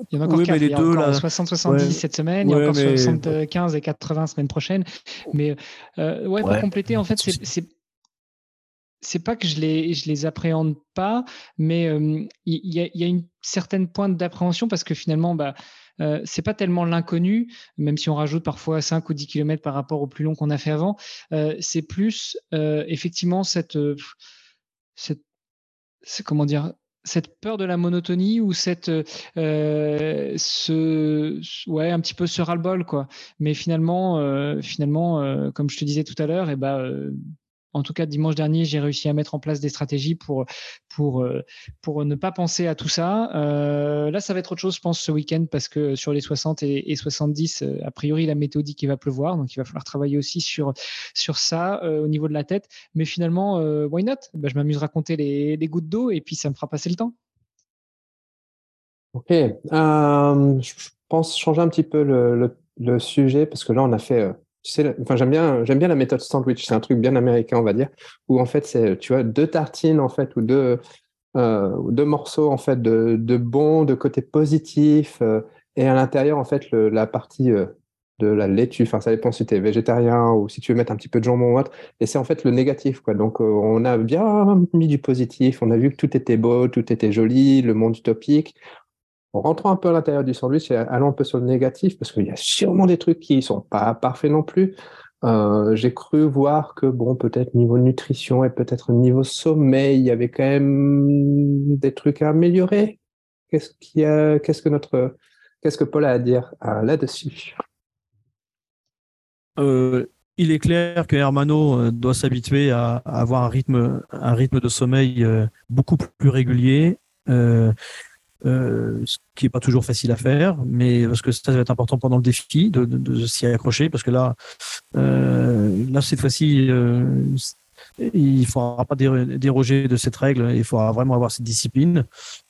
Il y en a encore oui, les il y a deux, encore 60-70 cette semaine, il y a encore 75 et 80 semaine prochaine. Mais ouais, pour compléter, en fait, c'est c'est pas que je les je les appréhende pas, mais il y, y, a une certaine pointe d'appréhension parce que finalement, bah, euh, c'est pas tellement l'inconnu, même si on rajoute parfois 5 ou 10 km par rapport au plus long qu'on a fait avant. Euh, c'est plus euh, effectivement cette, cette, comment dire, cette peur de la monotonie ou cette ce ouais un petit peu ce ras-le-bol quoi mais finalement finalement comme je te disais tout à l'heure et eh ben en tout cas, dimanche dernier, j'ai réussi à mettre en place des stratégies pour, pour, euh, pour ne pas penser à tout ça. Euh, là, ça va être autre chose, je pense, ce week-end, parce que sur les 60 et, 70, euh, a priori, la météo dit qu'il va pleuvoir. Donc, il va falloir travailler aussi sur, sur ça au niveau de la tête. Mais finalement, why not? Ben, Je m'amuse à raconter les, les gouttes d'eau et puis ça me fera passer le temps. Ok. je pense changer un petit peu le, le, sujet, parce que là, on a fait enfin, j'aime bien, la méthode sandwich. C'est un truc bien américain, on va dire, où en fait, c'est, tu vois, deux tartines, en fait, ou deux, euh, deux morceaux, en fait, de, de bon, de côté positif, euh, et à l'intérieur, en fait, la partie euh, de la laitue. Enfin, ça dépend si tu es végétarien ou si tu veux mettre un petit peu de jambon ou autre. Et c'est en fait le négatif. Donc, on a bien mis du positif. On a vu que tout était beau, tout était joli, le monde utopique en rentrant un peu à l'intérieur du sandwich et allant un peu sur le négatif, parce qu'il y a sûrement des trucs qui ne sont pas parfaits non plus. Euh, j'ai cru voir que, bon, peut-être niveau nutrition et peut-être niveau sommeil, il y avait quand même des trucs à améliorer. Qu'est-ce que notre, qu'est-ce que Paul a à dire euh, là-dessus? Euh, Il est clair que Hermano doit s'habituer à, avoir un rythme, un rythme de sommeil beaucoup plus régulier. Ce qui est pas toujours facile à faire, mais parce que ça va être important pendant le défi de, s'y accrocher, parce que là, euh, là cette fois-ci, euh, il faudra pas déroger de cette règle, il faudra vraiment avoir cette discipline.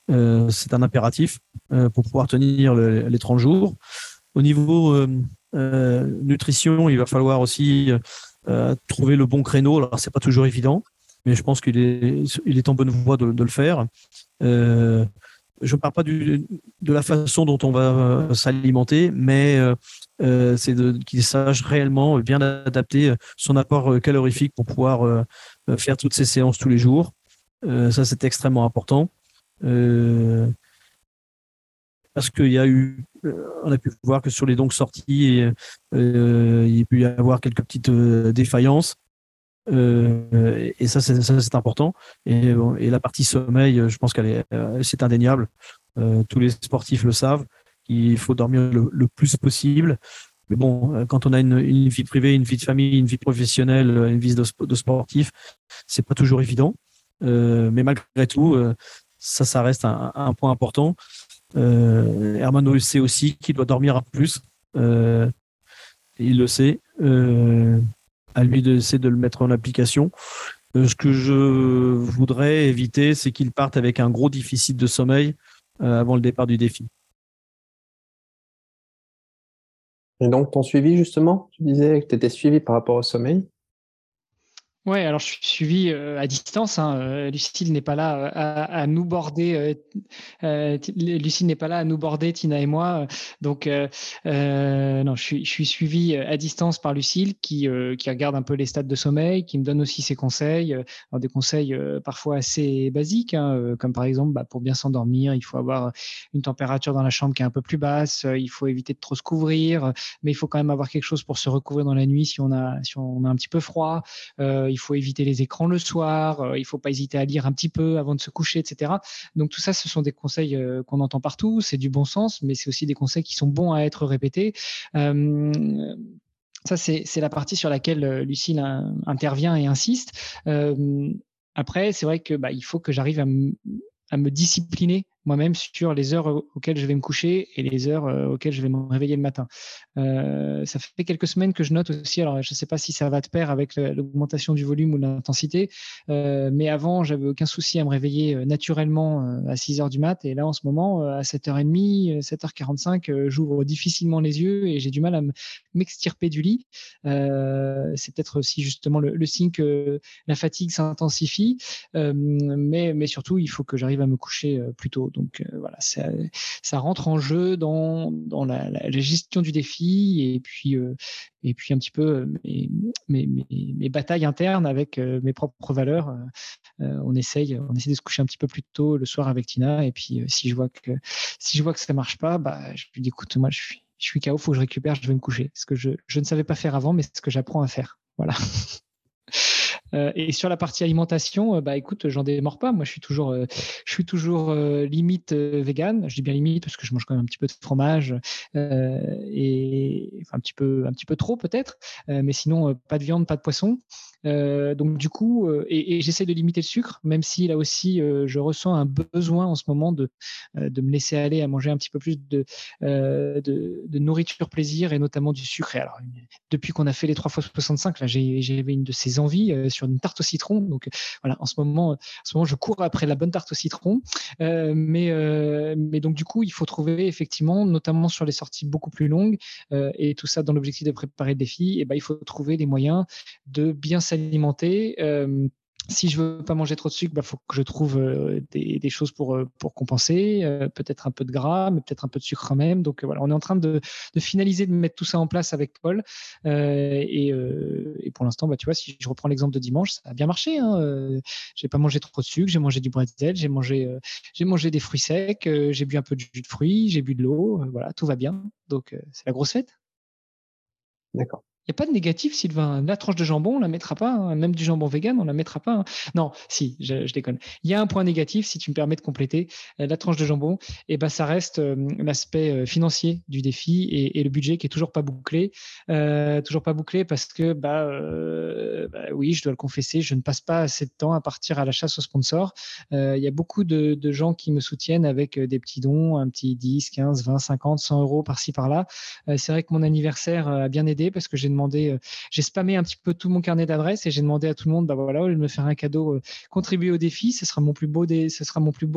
Euh, c'est un impératif euh, pour pouvoir tenir les 30 jours. Au niveau euh, nutrition, il va falloir aussi trouver le bon créneau. Alors c'est pas toujours évident, mais je pense qu'il est, il est en bonne voie de, le faire. Euh, je ne parle pas de la façon dont on va euh, s'alimenter, mais euh, euh, c'est qu'il sache réellement bien adapter son apport calorifique pour pouvoir faire toutes ces séances tous les jours. ça, c'est extrêmement important. parce qu'il y a eu, on a pu voir que sur les donc sorties, il y a pu y avoir quelques petites défaillances. Et ça, c'est important. Et, la partie sommeil, je pense qu'elle est, c'est indéniable. tous les sportifs le savent. Il faut dormir le, plus possible. Mais bon, quand on a une, vie privée, une vie de famille, une vie professionnelle, une vie de, de sportif, c'est pas toujours évident. mais malgré tout, ça, ça reste un, point important. Euh, Hermano sait aussi qu'il doit dormir un peu plus. Euh, il le sait. Euh, à lui de, de le mettre en application. Euh, ce que je voudrais éviter, c'est qu'il parte avec un gros déficit de sommeil avant le départ du défi. Et donc, ton suivi, justement, tu disais que tu étais suivi par rapport au sommeil Ouais, alors je suis suivi euh, à distance. Hein. Euh, Lucille n'est pas là euh, à, nous border. Lucille n'est pas là à nous border, Tina et moi. Donc, non, je suis, je suivi à distance par Lucille qui, qui regarde un peu les stades de sommeil, qui me donne aussi ses conseils. Alors, des conseils parfois assez basiques, hein, comme par exemple, bah, pour bien s'endormir, il faut avoir une température dans la chambre qui est un peu plus basse. Il faut éviter de trop se couvrir, mais il faut quand même avoir quelque chose pour se recouvrir dans la nuit si on a, si on a un petit peu froid il faut éviter les écrans le soir, euh, il faut pas hésiter à lire un petit peu avant de se coucher, etc. Donc tout ça, ce sont des conseils euh, qu'on entend partout, c'est du bon sens, mais c'est aussi des conseils qui sont bons à être répétés. Euh, ça, c'est la partie sur laquelle Lucille intervient et insiste. après, c'est vrai que bah, il faut que j'arrive à, à me discipliner moi-même sur les heures auxquelles je vais me coucher et les heures euh, auxquelles je vais me réveiller le matin. Euh, ça fait quelques semaines que je note aussi, alors je ne sais pas si ça va de pair avec l'augmentation du volume ou de l'intensité, euh, mais avant, j'avais aucun souci à me réveiller naturellement à 6 heures du mat, et là, en ce moment, à 7h30, 7h45, j'ouvre difficilement les yeux et j'ai du mal à m'extirper du lit. C'est peut-être aussi justement le, le, signe que la fatigue s'intensifie, mais, mais surtout, il faut que j'arrive à me coucher plus tôt. Donc euh, voilà, ça, rentre en jeu dans, la, gestion du défi et puis, euh, et puis un petit peu euh, mes, batailles internes avec mes propres valeurs. on essaye, on essaie de se coucher un petit peu plus tôt le soir avec Tina et puis si je vois que si je vois que ça marche pas, bah je lui dis écoute moi je suis je suis faut que je récupère, je vais me coucher. Ce que je, je ne savais pas faire avant, mais ce que j'apprends à faire. Voilà. Euh, et sur la partie alimentation, euh, bah écoute, j'en démords pas. Moi, je suis toujours, euh, je suis toujours limite vegan. Je dis bien limite parce que je mange quand même un petit peu de fromage et un petit peu, un petit peu trop peut-être. mais sinon, pas de viande, pas de poisson. Donc du coup, et, et j'essaie de limiter le sucre, même si là aussi je ressens un besoin en ce moment de, de me laisser aller à manger un petit peu plus de, de, de, nourriture plaisir et notamment du sucre. alors depuis qu'on a fait les 3 fois 65, là j'avais une de ces envies sur une tarte au citron. Donc voilà, en ce moment, en ce moment je cours après la bonne tarte au citron. mais, mais donc du coup, il faut trouver effectivement, notamment sur les sorties beaucoup plus longues et tout ça dans l'objectif de préparer le défi, et ben il faut trouver les moyens de bien s'alimenter. Euh, si je veux pas manger trop de sucre, il bah, faut que je trouve euh, des, choses pour, euh, pour compenser, peut-être un peu de gras, mais peut-être un peu de sucre quand même. Donc voilà, on est en train de, finaliser, de mettre tout ça en place avec Paul. Et, et, pour l'instant, bah, tu vois, si je reprends l'exemple de dimanche, ça a bien marché. Hein. J'ai pas mangé trop de sucre, j'ai mangé du bretzel, j'ai mangé, j'ai mangé des fruits secs, j'ai bu un peu de jus de fruits, j'ai bu de l'eau. voilà, tout va bien. Donc c'est la grosse fête. D'accord. Pas de négatif, Sylvain. La tranche de jambon, on la mettra pas. Hein. Même du jambon vegan, on la mettra pas. Hein. Non, si, je, déconne. Il y a un point négatif, si tu me permets de compléter. Euh, la tranche de jambon, et eh ben, ça reste euh, l'aspect euh, financier du défi et, le budget qui est toujours pas bouclé. toujours pas bouclé parce que, bah, bah, oui, je dois le confesser, je ne passe pas assez de temps à partir à la chasse aux sponsors. Il y a beaucoup de, de, gens qui me soutiennent avec des petits dons, un petit 10, 15, 20, 50, 100 euros par-ci par-là. C'est vrai que mon anniversaire a bien aidé parce que j'ai demandé, euh, j'ai spammé un petit peu tout mon carnet d'adresses et j'ai demandé à tout le monde, bah voilà, de me faire un cadeau, euh, contribuer au défi, ce sera mon plus beau,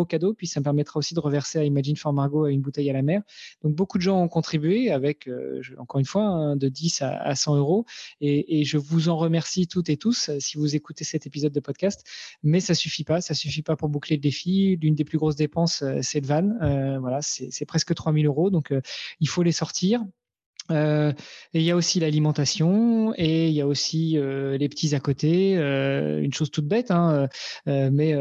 cadeau, puis ça me permettra aussi de reverser à Imagine for Margot une bouteille à la mer. Donc beaucoup de gens ont contribué avec, euh, encore une fois, hein, de 10 à, 100 euros et, je vous en remercie toutes et tous si vous écoutez cet épisode de podcast. Mais ça suffit pas, ça suffit pas pour boucler le défi. L'une des plus grosses dépenses, c'est le van. voilà, c'est presque 3000 euros, donc il faut les sortir. Et il y a aussi l'alimentation et il y a aussi les petits à côté. Une chose toute bête, hein, mais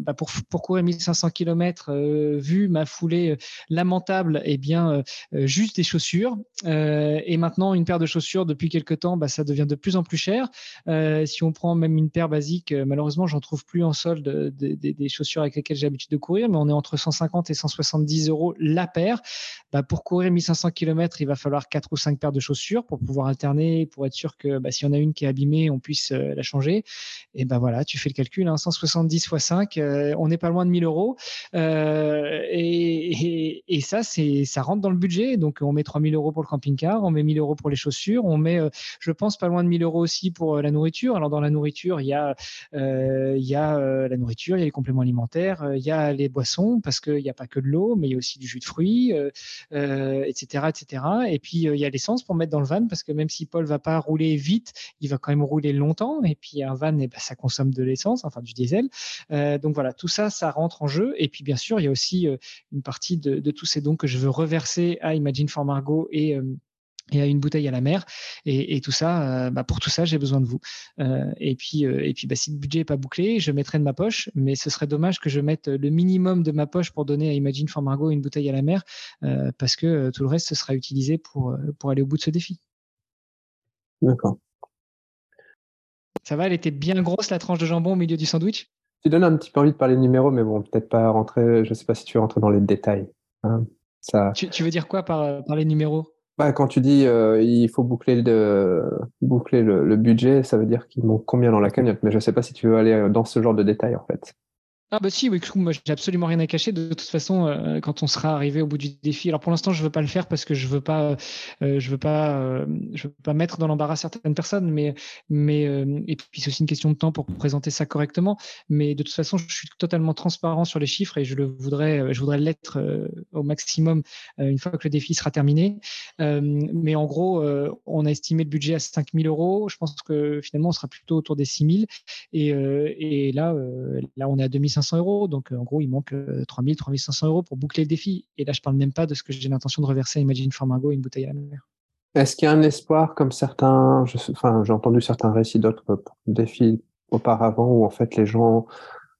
bah pour, pour courir 1500 km, vu ma foulée lamentable, et eh bien juste des chaussures. et maintenant une paire de chaussures depuis quelques temps, bah, ça devient de plus en plus cher. si on prend même une paire basique, malheureusement j'en trouve plus en solde des chaussures avec lesquelles j'ai l'habitude de courir, mais on est entre 150 et 170 euros la paire. Bah, pour courir 1500 km, il va falloir 4 ou cinq paires de chaussures pour pouvoir alterner, pour être sûr que bah, si on a une qui est abîmée, on puisse euh, la changer. Et ben voilà, tu fais le calcul, hein, 170 x 5, on n'est pas loin de 1000 euros. Euh, et, et, ça, c'est ça rentre dans le budget. Donc on met 3000 euros pour le camping-car, on met 1000 euros pour les chaussures, on met, euh, je pense, pas loin de 1000 euros aussi pour la nourriture. Alors dans la nourriture, il y a, il y a la nourriture, il y a les compléments alimentaires, il y a les boissons parce qu'il n'y a pas que de l'eau, mais il y a aussi du jus de fruits, etc., etc. Et puis il y a l'essence pour mettre dans le van parce que même si Paul va pas rouler vite, il va quand même rouler longtemps. Et puis un van, eh ben, ça consomme de l'essence, enfin du diesel. Euh, donc voilà, tout ça, ça rentre en jeu. Et puis bien sûr, il y a aussi euh, une partie de, tous ces dons que je veux reverser à Imagine for Margot et euh, et à une bouteille à la mer. Et, tout ça, bah, pour tout ça, j'ai besoin de vous. et puis, et puis bah, si le budget n'est pas bouclé, je mettrai de ma poche, mais ce serait dommage que je mette le minimum de ma poche pour donner à Imagine for Margot une bouteille à la mer, parce que tout le reste, ce sera utilisé pour, pour aller au bout de ce défi. D'accord. Ça va, elle était bien grosse, la tranche de jambon au milieu du sandwich? Tu donnes un petit peu envie de parler de numéros, mais bon, peut-être pas rentrer, je ne sais pas si tu veux rentrer dans les détails. Hein. ça... Tu, veux dire quoi par, par les numéros? Bah, quand tu dis euh, il faut boucler, le, boucler le, budget, ça veut dire qu'il manque combien dans la cagnotte. Mais je ne sais pas si tu veux aller dans ce genre de détails en fait. Ah bah si, oui, moi j'ai absolument rien à cacher. De toute façon, euh, quand on sera arrivé au bout du défi, alors pour l'instant je veux pas le faire parce que je veux euh, veux pas, euh, veux pas mettre dans l'embarras certaines personnes, mais mais et puis c'est aussi une question de temps pour présenter ça correctement. Mais de toute façon, je suis totalement transparent sur les chiffres et je le voudrais, je voudrais l'être au maximum une fois que le défi sera terminé. mais en gros, on a estimé le budget à 5000 euros. Je pense que finalement on sera plutôt autour des 6000 et et là là on est à 2500 euros. Donc, euh, en gros, il manque 3000, euh, 3500 euros pour boucler le défi. Et là, je parle même pas de ce que j'ai l'intention de reverser à Imagine for Margot une bouteille à la mer. Est-ce qu'il y a un espoir comme certains, enfin, j'ai entendu certains récits d'autres défis auparavant où en fait les gens,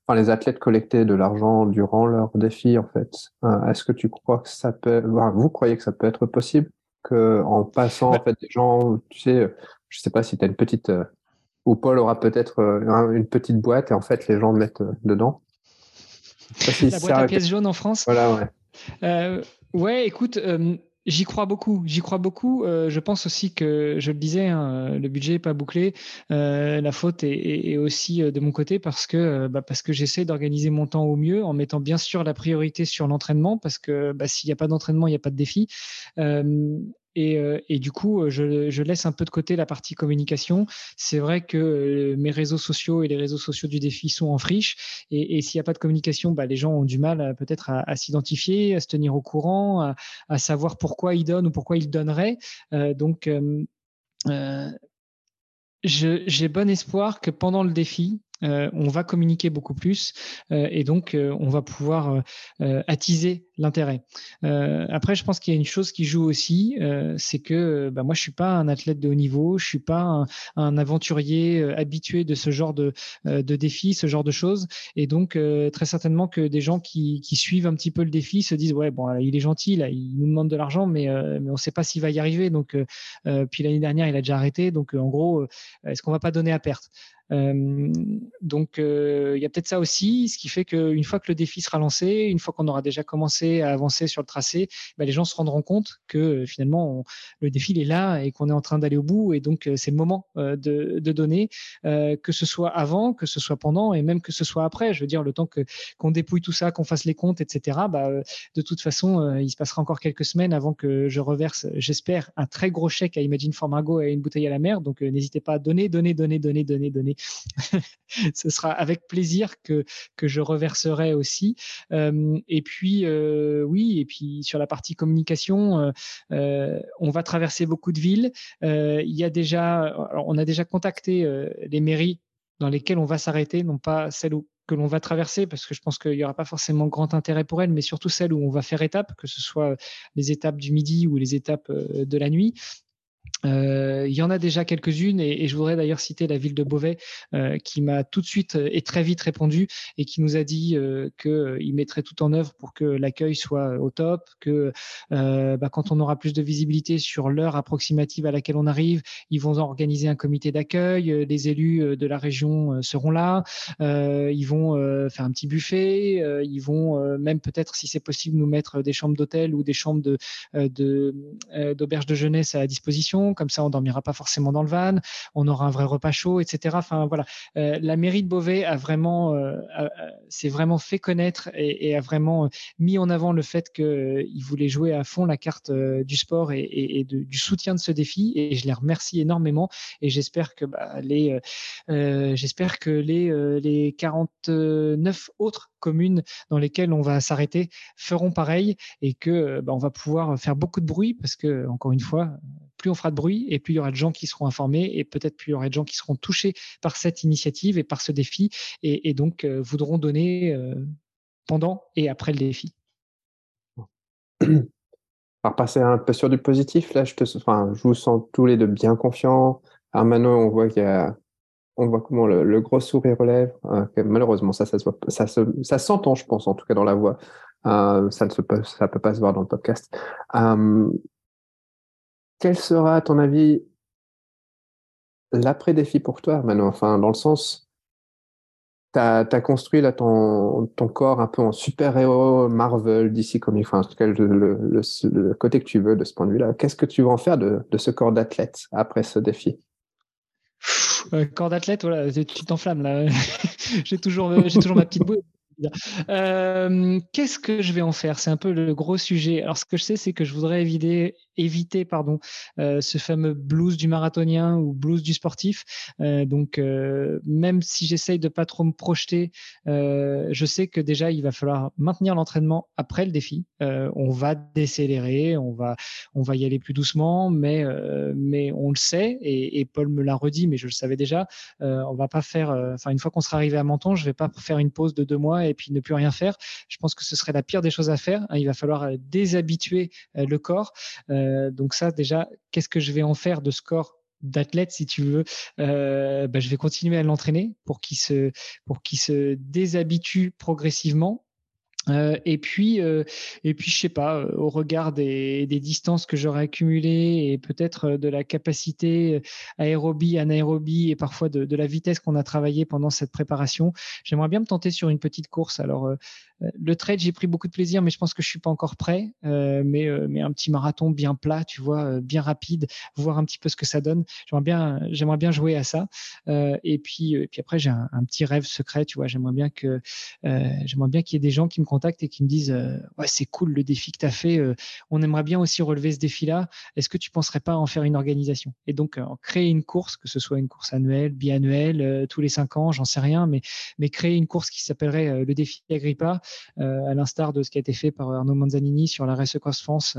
enfin, les athlètes collectaient de l'argent durant leur défi en fait. Euh, est-ce que tu crois que ça peut, vous croyez que ça peut être possible que en passant en bah fait des gens, tu sais, je sais pas si tu as une petite ou Paul aura peut-être une petite boîte et en fait les gens mettent dedans? La boîte à pièces jaunes en France. Voilà, ouais. Euh, ouais, écoute, euh, J'y crois beaucoup. J'y crois beaucoup. Euh, je pense aussi que, je le disais, hein, le budget n'est pas bouclé. la faute est, aussi de mon côté parce que, bah, parce que j'essaie d'organiser mon temps au mieux en mettant bien sûr la priorité sur l'entraînement parce que bah, s'il n'y a pas d'entraînement, il n'y a pas de défi. Euh, et, du coup, euh, je, laisse un peu de côté la partie communication. C'est vrai que euh, mes réseaux sociaux et les réseaux sociaux du défi sont en friche. Et, s'il n'y a pas de communication, bah, les gens ont du mal peut-être à, s'identifier, à se tenir au courant, à, savoir pourquoi ils donnent ou pourquoi ils donneraient. Euh, donc, euh, j'ai bon espoir que pendant le défi, euh, on va communiquer beaucoup plus euh, et donc euh, on va pouvoir attiser l'intérêt. après, je pense qu'il y a une chose qui joue aussi, c'est que bah, moi je suis pas un athlète de haut niveau, je suis pas un, aventurier habitué de ce genre de, de défi, ce genre de choses, et donc très certainement que des gens qui, qui, suivent un petit peu le défi se disent ouais bon il est gentil il nous demande de l'argent, mais on ne sait pas s'il va y arriver. Donc puis l'année dernière il a déjà arrêté, donc en gros est-ce qu'on va pas donner à perte euh, donc euh, il y a peut-être ça aussi, ce qui fait qu'une fois que le défi sera lancé, une fois qu'on aura déjà commencé à avancer sur le tracé, bah, les gens se rendront compte que euh, finalement le défi est là et qu'on est en train d'aller au bout et donc c'est le moment de, donner, que ce soit avant, que ce soit pendant et même que ce soit après. Je veux dire le temps que qu'on dépouille tout ça, qu'on fasse les comptes, etc. Bah, de toute façon, il se passera encore quelques semaines avant que je reverse, j'espère, un très gros chèque à Imagine for Margot et une bouteille à la mer. Donc n'hésitez pas à donner, donner, donner, donner, donner, donner ce sera avec plaisir que, que je reverserai aussi. Euh, et puis, euh, oui, et puis sur la partie communication, euh, on va traverser beaucoup de villes. il y a déjà, on a déjà contacté les mairies dans lesquelles on va s'arrêter, non pas celles que l'on va traverser, parce que je pense qu'il n'y aura pas forcément grand intérêt pour elles, mais surtout celles où on va faire étape, que ce soit les étapes du midi ou les étapes de la nuit. Euh, il y en a déjà quelques-unes et, je voudrais d'ailleurs citer la ville de Beauvais euh, qui m'a tout de suite et très vite répondu et qui nous a dit euh, qu'il mettrait tout en œuvre pour que l'accueil soit au top, que bah, quand on aura plus de visibilité sur l'heure approximative à laquelle on arrive, ils vont organiser un comité d'accueil, les élus de la région seront là, ils vont faire un petit buffet, ils vont même peut-être si c'est possible nous mettre des chambres d'hôtel ou des chambres de d'auberge de, de jeunesse à disposition comme ça on dormira pas forcément dans le van, on aura un vrai repas chaud, etc. Enfin voilà, euh, la mairie de Beauvais a vraiment, euh, s'est vraiment fait connaître et, a vraiment mis en avant le fait qu'il euh, voulait jouer à fond la carte du sport et, du soutien de ce défi. Et je les remercie énormément et j'espère que bah, les, j'espère que les, les 49 autres communes dans lesquelles on va s'arrêter feront pareil et que bah, on va pouvoir faire beaucoup de bruit parce que encore une fois plus on fera de bruit et plus il y aura de gens qui seront informés et peut-être plus il y aura de gens qui seront touchés par cette initiative et par ce défi et, donc euh, voudront donner euh, pendant et après le défi. Par passer un peu sur du positif, là, je, te, enfin, je vous sens tous les deux bien confiants. Armano, on voit qu'il y a on voit comment le, gros sourire relève. Hein, malheureusement, ça, ça, se ça, ça s'entend, je pense, en tout cas dans la voix. Euh, ça ne se peut, ça peut pas se voir dans le podcast. Quel sera, à ton avis, l'après-défi pour toi, maintenant Enfin, dans le sens, tu as, construit là ton, corps un peu en super-héros Marvel, DC Comics, enfin, en tout cas, le, côté que tu veux de ce point de vue-là. Qu'est-ce que tu veux en faire de, ce corps d'athlète après ce défi? Euh, corps d'athlète, voilà, tu t'enflammes là. j'ai toujours, j'ai toujours ma petite boue. Euh, qu'est-ce que je vais en faire? C'est un peu le gros sujet. Alors, ce que je sais, c'est que je voudrais éviter, éviter pardon, euh, ce fameux blues du marathonien ou blues du sportif. Euh, donc, même si j'essaye de pas trop me projeter, je sais que déjà, il va falloir maintenir l'entraînement après le défi. on va décélérer, on va, on va y aller plus doucement, mais, mais on le sait, et, et Paul me l'a redit, mais je le savais déjà. on va pas faire, enfin, une fois qu'on sera arrivé à Menton, je vais pas faire une pause de deux mois et puis ne plus rien faire. Je pense que ce serait la pire des choses à faire. Hein. Il va falloir euh, déshabituer euh, le corps. Euh, donc ça, déjà, qu'est-ce que je vais en faire de ce corps d'athlète si tu veux? Bah, je vais continuer à l'entraîner pour qu'il se pour qu'il se déshabitue progressivement euh, et puis, euh, et puis, je sais pas, euh, au regard des, distances que j'aurais accumulées et peut-être de la capacité aérobie, anaérobie et parfois de, de la vitesse qu'on a travaillé pendant cette préparation, j'aimerais bien me tenter sur une petite course. Alors, le trade, j'ai pris beaucoup de plaisir, mais je pense que je suis pas encore prêt. mais, mais un petit marathon bien plat, tu vois, bien rapide, voir un petit peu ce que ça donne. J'aimerais bien, j'aimerais bien jouer à ça. et puis, et puis après, j'ai un, petit rêve secret, tu vois. J'aimerais bien que, j'aimerais bien qu'il y ait des gens qui me et qui me disent euh, ouais c'est cool le défi que tu as fait, euh, on aimerait bien aussi relever ce défi-là. Est-ce que tu penserais pas en faire une organisation? Et donc euh, créer une course, que ce soit une course annuelle, biannuelle, tous les cinq ans, j'en sais rien, mais mais créer une course qui s'appellerait le défi Agrippa, à l'instar de ce qui a été fait par Arnaud Manzanini sur la Race Cross France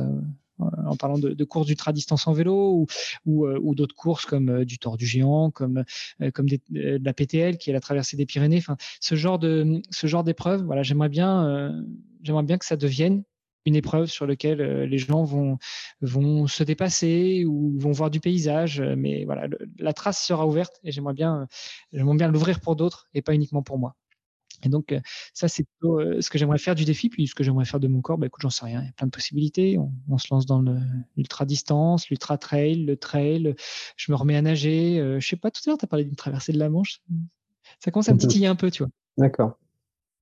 en parlant de, courses d'ultra-distance en vélo ou, ou, d'autres courses comme du Tour du Géant, comme, de la PTL qui est la traversée des Pyrénées. Ce genre d'épreuve, voilà, j'aimerais bien, que ça devienne une épreuve sur laquelle les gens vont se dépasser ou vont voir du paysage. Mais voilà, la trace sera ouverte et j'aimerais bien l'ouvrir pour d'autres et pas uniquement pour moi. Et donc, ça, c'est ce que j'aimerais faire du défi. Puis, ce que j'aimerais faire de mon corps, bah, écoute, j'en sais rien. Il y a plein de possibilités. On, se lance dans l'ultra-distance, l'ultra-trail, le trail. Je me remets à nager. Euh, je sais pas, tout à l'heure, tu as parlé d'une traversée de la Manche. Ça commence à me titiller un peu, tu vois. D'accord.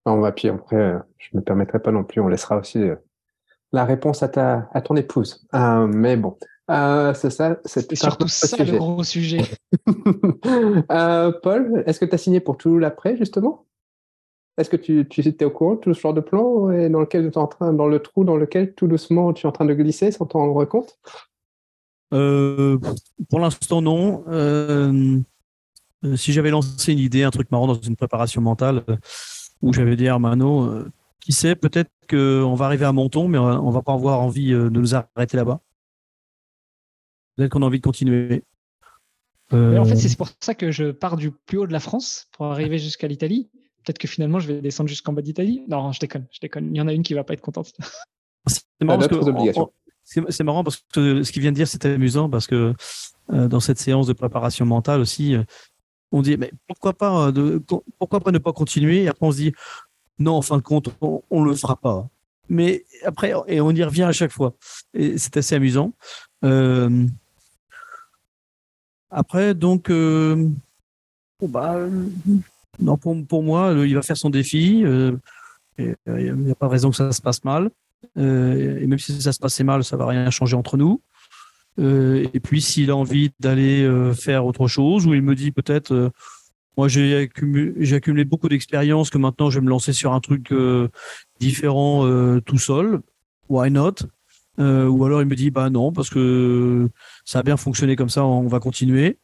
On va, puis après, je ne me permettrai pas non plus. On laissera aussi la réponse à, ta, à ton épouse. mais bon. c'est ça, c'est surtout ça le gros sujet. Paul, est-ce que tu as signé pour tout l'après, justement? Est-ce que tu, tu étais au courant de tout ce genre de plan et dans lequel tu es en train, dans le trou dans lequel tout doucement tu es en train de glisser sans t'en rendre compte? Euh, Pour l'instant, non. Euh, euh, si j'avais lancé une idée, un truc marrant dans une préparation mentale, où j'avais dit à Armano, qui sait, peut-être qu'on va arriver à Monton, mais on va pas avoir envie de nous arrêter là-bas. Peut-être qu'on a envie de continuer. en fait, c'est pour ça que je pars du plus haut de la France pour arriver jusqu'à l'Italie peut-être que finalement, je vais descendre jusqu'en bas d'Italie. Non, je déconne, je déconne. Il y en a une qui va pas être contente. C'est marrant, parce que ce qu'il vient de dire, c'est amusant parce que euh, dans cette séance de préparation mentale aussi, euh, on dit mais pourquoi pas euh, de, pourquoi pas ne pas continuer? Et après on se dit non en fin de compte on, on le fera pas. Mais après et on y revient à chaque fois et c'est assez amusant. Euh, après donc bon, bah non pour, pour moi il va faire son défi. il n'y a pas de raison que ça se passe mal. et même si ça se passait mal, ça va rien changer entre nous. Euh, et puis s'il a envie d'aller euh, faire autre chose, ou il me dit peut-être, euh, moi j'ai accumulé, accumulé, beaucoup d'expérience, que maintenant je vais me lancer sur un truc différent tout seul, why not? Ou alors il me dit, bah non, parce que ça a bien fonctionné comme ça, on va continuer.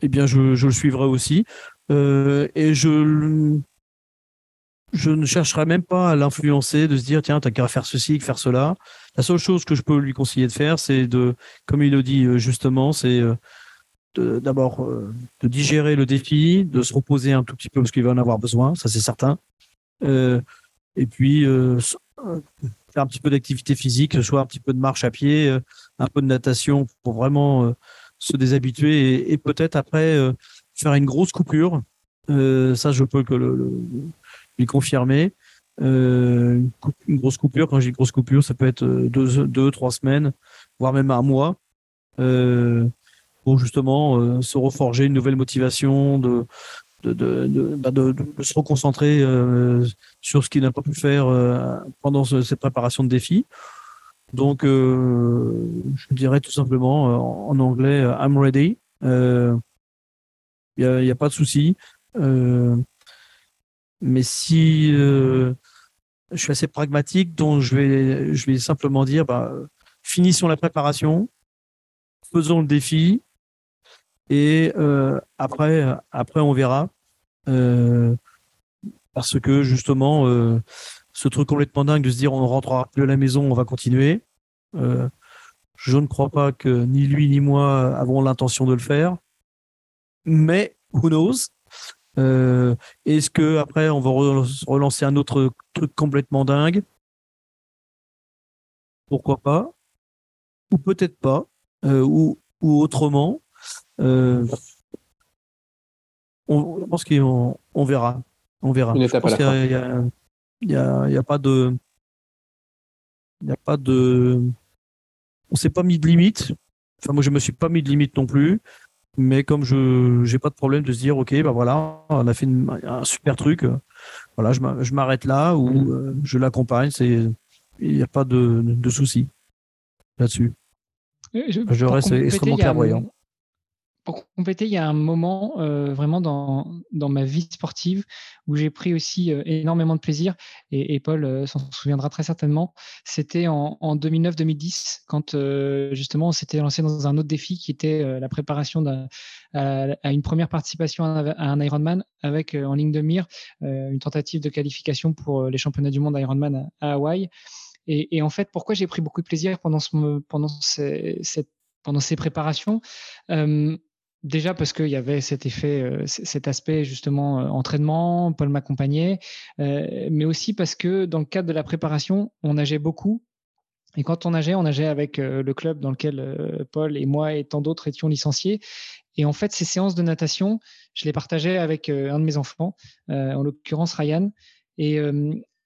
Eh bien, je, je le suivrai aussi. Et je je ne chercherai même pas à l'influencer, de se dire tiens, t'as qu'à faire ceci, faire cela. La seule chose que je peux lui conseiller de faire, c'est de, comme il le dit euh, justement, c'est euh, d'abord euh, de digérer le défi, de se reposer un tout petit peu parce qu'il va en avoir besoin, ça c'est certain. et puis faire un petit peu d'activité physique, soit un petit peu de marche à pied, un peu de natation pour vraiment se déshabituer et peut-être après faire une grosse coupure. ça, je peux que le, lui confirmer. Euh, une grosse coupure, quand j'ai une grosse coupure, ça peut être euh, deux, deux, trois semaines, voire même un mois, euh, pour justement euh, se reforger une nouvelle motivation, de, de, bah, se reconcentrer euh, sur ce qu'il n'a pas pu faire pendant cette préparation de défi. Donc, je dirais tout simplement en anglais, I'm ready. Il n'y a, pas de souci. Euh, mais si euh, je suis assez pragmatique, donc je vais, je vais simplement dire, bah, finissons la préparation, faisons le défi, et euh, après, après on verra. Parce que justement, ce truc complètement dingue de se dire on ne rentrera plus à la maison, on va continuer. Je ne crois pas que ni lui ni moi avons l'intention de le faire. Mais who knows? Euh, Est-ce que après on va relancer un autre truc complètement dingue? Pourquoi pas? Ou peut-être pas euh, ou, ou, autrement. Euh, on, je pense qu'on on verra. On verra. Une étape Il n'y a, y a, y a, pas de. Il n'y a pas de. On s'est pas mis de limite. Enfin, moi, je me suis pas mis de limite non plus mais comme je n'ai pas de problème de se dire ok bah voilà on a fait un super truc voilà je m'arrête là ou mm. euh, je l'accompagne c'est il n'y a pas de, de souci là-dessus je, je reste extrêmement clairvoyant pour compléter, il y a un moment euh, vraiment dans, dans, ma vie sportive où j'ai pris aussi euh, énormément de plaisir, et, et Paul euh, s'en souviendra très certainement. C'était en, en 2009-2010, quand euh, justement on s'était lancé dans un autre défi qui était la préparation à, à, une première participation à, un Ironman avec en ligne de mire une tentative de qualification pour les championnats du monde Ironman à, Hawaï. Et, et, en fait, pourquoi j'ai pris beaucoup de plaisir pendant, ce, pendant, ces, pendant ces préparations? Déjà parce qu'il y avait cet effet, euh, cet aspect justement euh, entraînement, Paul m'accompagnait, euh, mais aussi parce que dans le cadre de la préparation, on nageait beaucoup. Et quand on nageait, on nageait avec le club dans lequel Paul et moi et tant d'autres étions licenciés. Et en fait, ces séances de natation, je les partageais avec un de mes enfants, en l'occurrence Ryan. Et,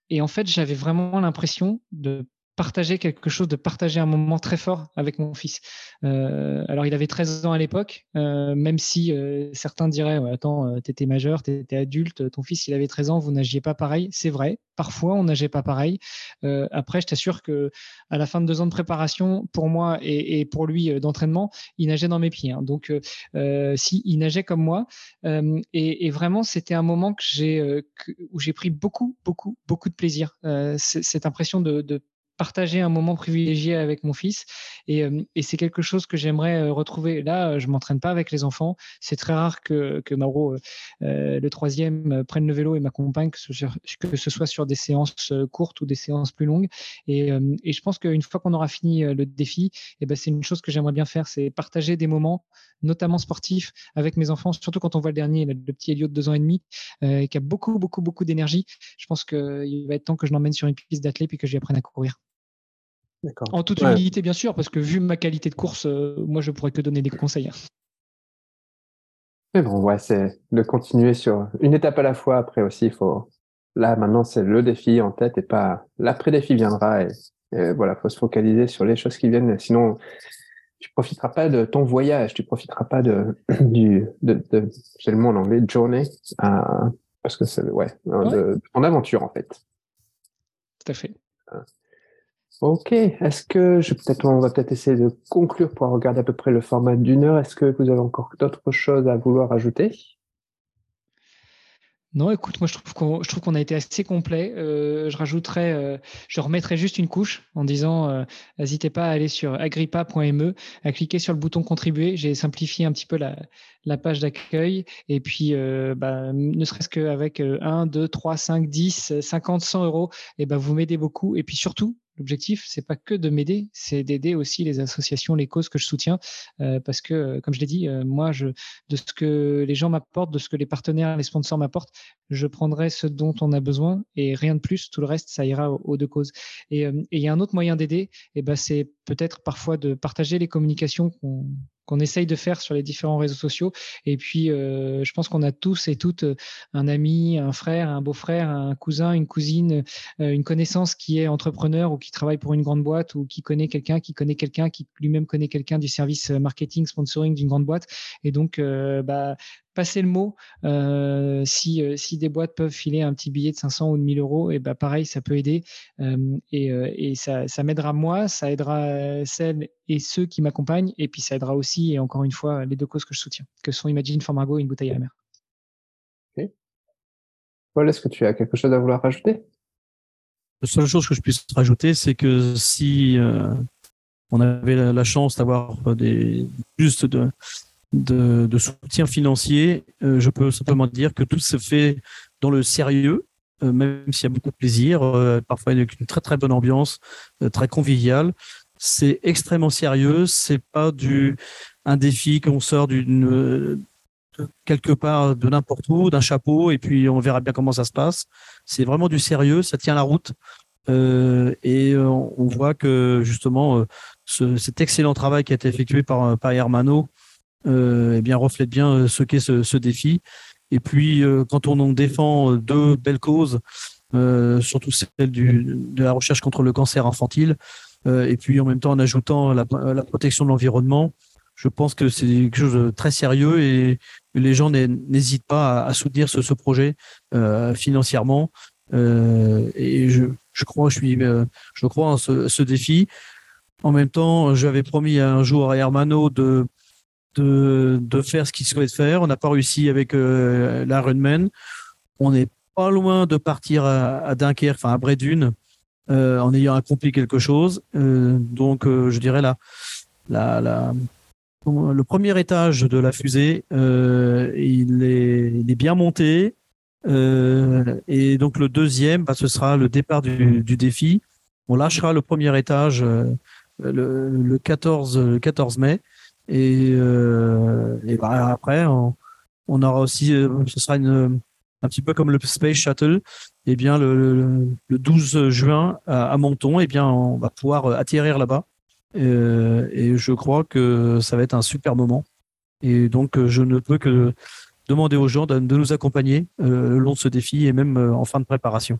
et en fait, j'avais vraiment l'impression de partager quelque chose, de partager un moment très fort avec mon fils. Euh, alors, il avait 13 ans à l'époque, euh, même si euh, certains diraient ouais, Attends, t'étais majeur, t'étais adulte, ton fils, il avait 13 ans, vous nagiez pas pareil. C'est vrai, parfois, on nageait pas pareil. Après, je t'assure que à la fin de deux ans de préparation, pour moi et, pour lui d'entraînement, il nageait dans mes pieds. Hein. Donc, si, il nageait comme moi. Et, vraiment, c'était un moment que j'ai, où j'ai pris beaucoup, beaucoup, beaucoup de plaisir. cette impression de partager un moment privilégié avec mon fils. Et, c'est quelque chose que j'aimerais retrouver. Là, je m'entraîne pas avec les enfants. C'est très rare que, que Mauro, le troisième, prenne le vélo et m'accompagne, que, que, ce soit sur des séances courtes ou des séances plus longues. Et, et je pense qu'une fois qu'on aura fini le défi, eh ben, c'est une chose que j'aimerais bien faire, c'est partager des moments, notamment sportifs, avec mes enfants, surtout quand on voit le dernier, le, petit Elliot de deux ans et demi, qui a beaucoup, beaucoup, beaucoup d'énergie. Je pense qu'il va être temps que je l'emmène sur une piste d'athlète et que je lui apprenne à courir. En toute humilité, bien sûr, parce que vu ma qualité de course, euh, moi, je pourrais que donner des conseils. Hein. Mais bon, ouais, c'est de continuer sur une étape à la fois. Après aussi, il faut. Là, maintenant, c'est le défi en tête et pas l'après-défi viendra. Et, voilà, faut se focaliser sur les choses qui viennent. Sinon, tu profiteras pas de ton voyage, tu profiteras pas de du de, j'ai le mot en anglais journée parce que c'est ouais, ouais. en aventure en fait. Tout à fait. Ok, est-ce que je peut-être on va peut-être essayer de conclure pour regarder à peu près le format d'une heure. Est-ce que vous avez encore d'autres choses à vouloir ajouter? Non, écoute, moi je trouve qu'on, a été assez complet. Euh, je rajouterais, euh, je remettrais juste une couche en disant, euh, n'hésitez pas à aller sur agrippa.me, à cliquer sur le bouton contribuer. J'ai simplifié un petit peu la, la page d'accueil et puis, bah, ne serait-ce qu'avec 1, 2, 3, 5, 10, 50, 100 euros, et eh ben vous m'aidez beaucoup. Et puis surtout, L'objectif, c'est pas que de m'aider, c'est d'aider aussi les associations, les causes que je soutiens, euh, parce que, euh, comme je l'ai dit, euh, moi, de ce que les gens m'apportent, de ce que les partenaires, les sponsors m'apportent, je prendrai ce dont on a besoin et rien de plus. Tout le reste, ça ira aux, deux causes. Et il y a un autre moyen d'aider, et ben, c'est peut-être parfois de partager les communications qu'on qu'on essaye de faire sur les différents réseaux sociaux. Et puis, euh, je pense qu'on a tous et toutes euh, un ami, un frère, un beau-frère, un cousin, une cousine, euh, une connaissance qui est entrepreneur ou qui travaille pour une grande boîte ou qui connaît quelqu'un, qui connaît quelqu'un, qui lui-même connaît quelqu'un du service marketing, sponsoring d'une grande boîte. Et donc, bah, passer le mot. Euh, si, euh, si des boîtes peuvent filer un petit billet de 500 ou de 1000 euros, et ben pareil, ça peut aider. Euh, et, et, ça, ça m'aidera moi, ça aidera celles et ceux qui m'accompagnent, et puis ça aidera aussi, et encore une fois, les deux causes que je soutiens, que sont Imagine for Margot et une bouteille à la mer. Ok. Paul, est-ce que tu as quelque chose à vouloir rajouter? La seule chose que je puisse rajouter, c'est que si on avait la, chance d'avoir des plus de de, de soutien financier, euh, je peux simplement dire que tout se fait dans le sérieux, euh, même s'il y a beaucoup de plaisir, euh, parfois avec une très très bonne ambiance, très conviviale. C'est extrêmement sérieux, c'est pas du un défi qu'on sort d'une quelque part de n'importe où, d'un chapeau, et puis on verra bien comment ça se passe. C'est vraiment du sérieux, ça tient la route. Euh, et on, voit que justement ce, cet excellent travail qui a été effectué par, par Hermano euh, eh bien reflète bien euh, ce qu'est ce, défi. Et puis, euh, quand on en défend deux belles causes, surtout celle de la recherche contre le cancer infantile, et puis en même temps en ajoutant la, protection de l'environnement, je pense que c'est quelque chose de très sérieux et les gens n'hésitent pas à, soutenir ce, projet financièrement. et je, je, crois, je suis, je crois en ce, ce, défi. En même temps, j'avais promis un jour à Hermano de de, de faire ce qu'il souhaite faire. On n'a pas réussi avec euh, la Runman. On n'est pas loin de partir à, Dunkerque, enfin à Brédune, euh, en ayant accompli quelque chose. Euh, donc, je dirais la, le premier étage de la fusée, il est, il, est, bien monté. et donc le deuxième, bah, ce sera le départ du, du, défi. On lâchera le premier étage le, le, 14, le 14 mai. Et, euh, après, on, aura aussi, euh, ce sera une, un petit peu comme le Space Shuttle. Et eh bien, le, le 12 juin à, Menton, et eh bien, on va pouvoir atterrir là-bas. Euh, et je crois que ça va être un super moment. Et donc, je ne peux que demander aux gens de nous accompagner le long de ce défi et même en fin de préparation.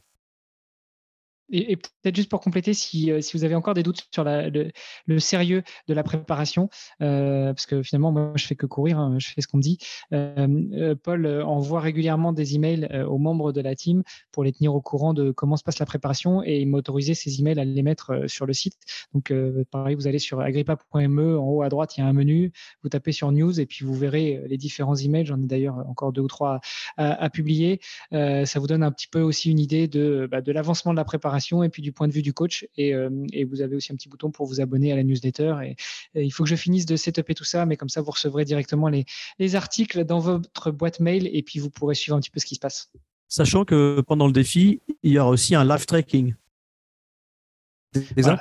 Et, peut-être juste pour compléter, si, euh, si, vous avez encore des doutes sur la, le, sérieux de la préparation, euh, parce que finalement, moi, je fais que courir, hein, je fais ce qu'on me dit. Euh, Paul envoie régulièrement des emails aux membres de la team pour les tenir au courant de comment se passe la préparation et il m'a ces emails à les mettre sur le site. Donc, pareil, vous allez sur agrippa.me, en haut à droite, il y a un menu, vous tapez sur news et puis vous verrez les différents emails. J'en ai d'ailleurs encore deux ou trois à, publier. ça vous donne un petit peu aussi une idée de, bah, de l'avancement de la préparation et puis du point de vue du coach. Et, et vous avez aussi un petit bouton pour vous abonner à la newsletter. Et, il faut que je finisse de setuper tout ça, mais comme ça, vous recevrez directement les, les articles dans votre boîte mail et puis vous pourrez suivre un petit peu ce qui se passe. Sachant que pendant le défi, il y aura aussi un live tracking.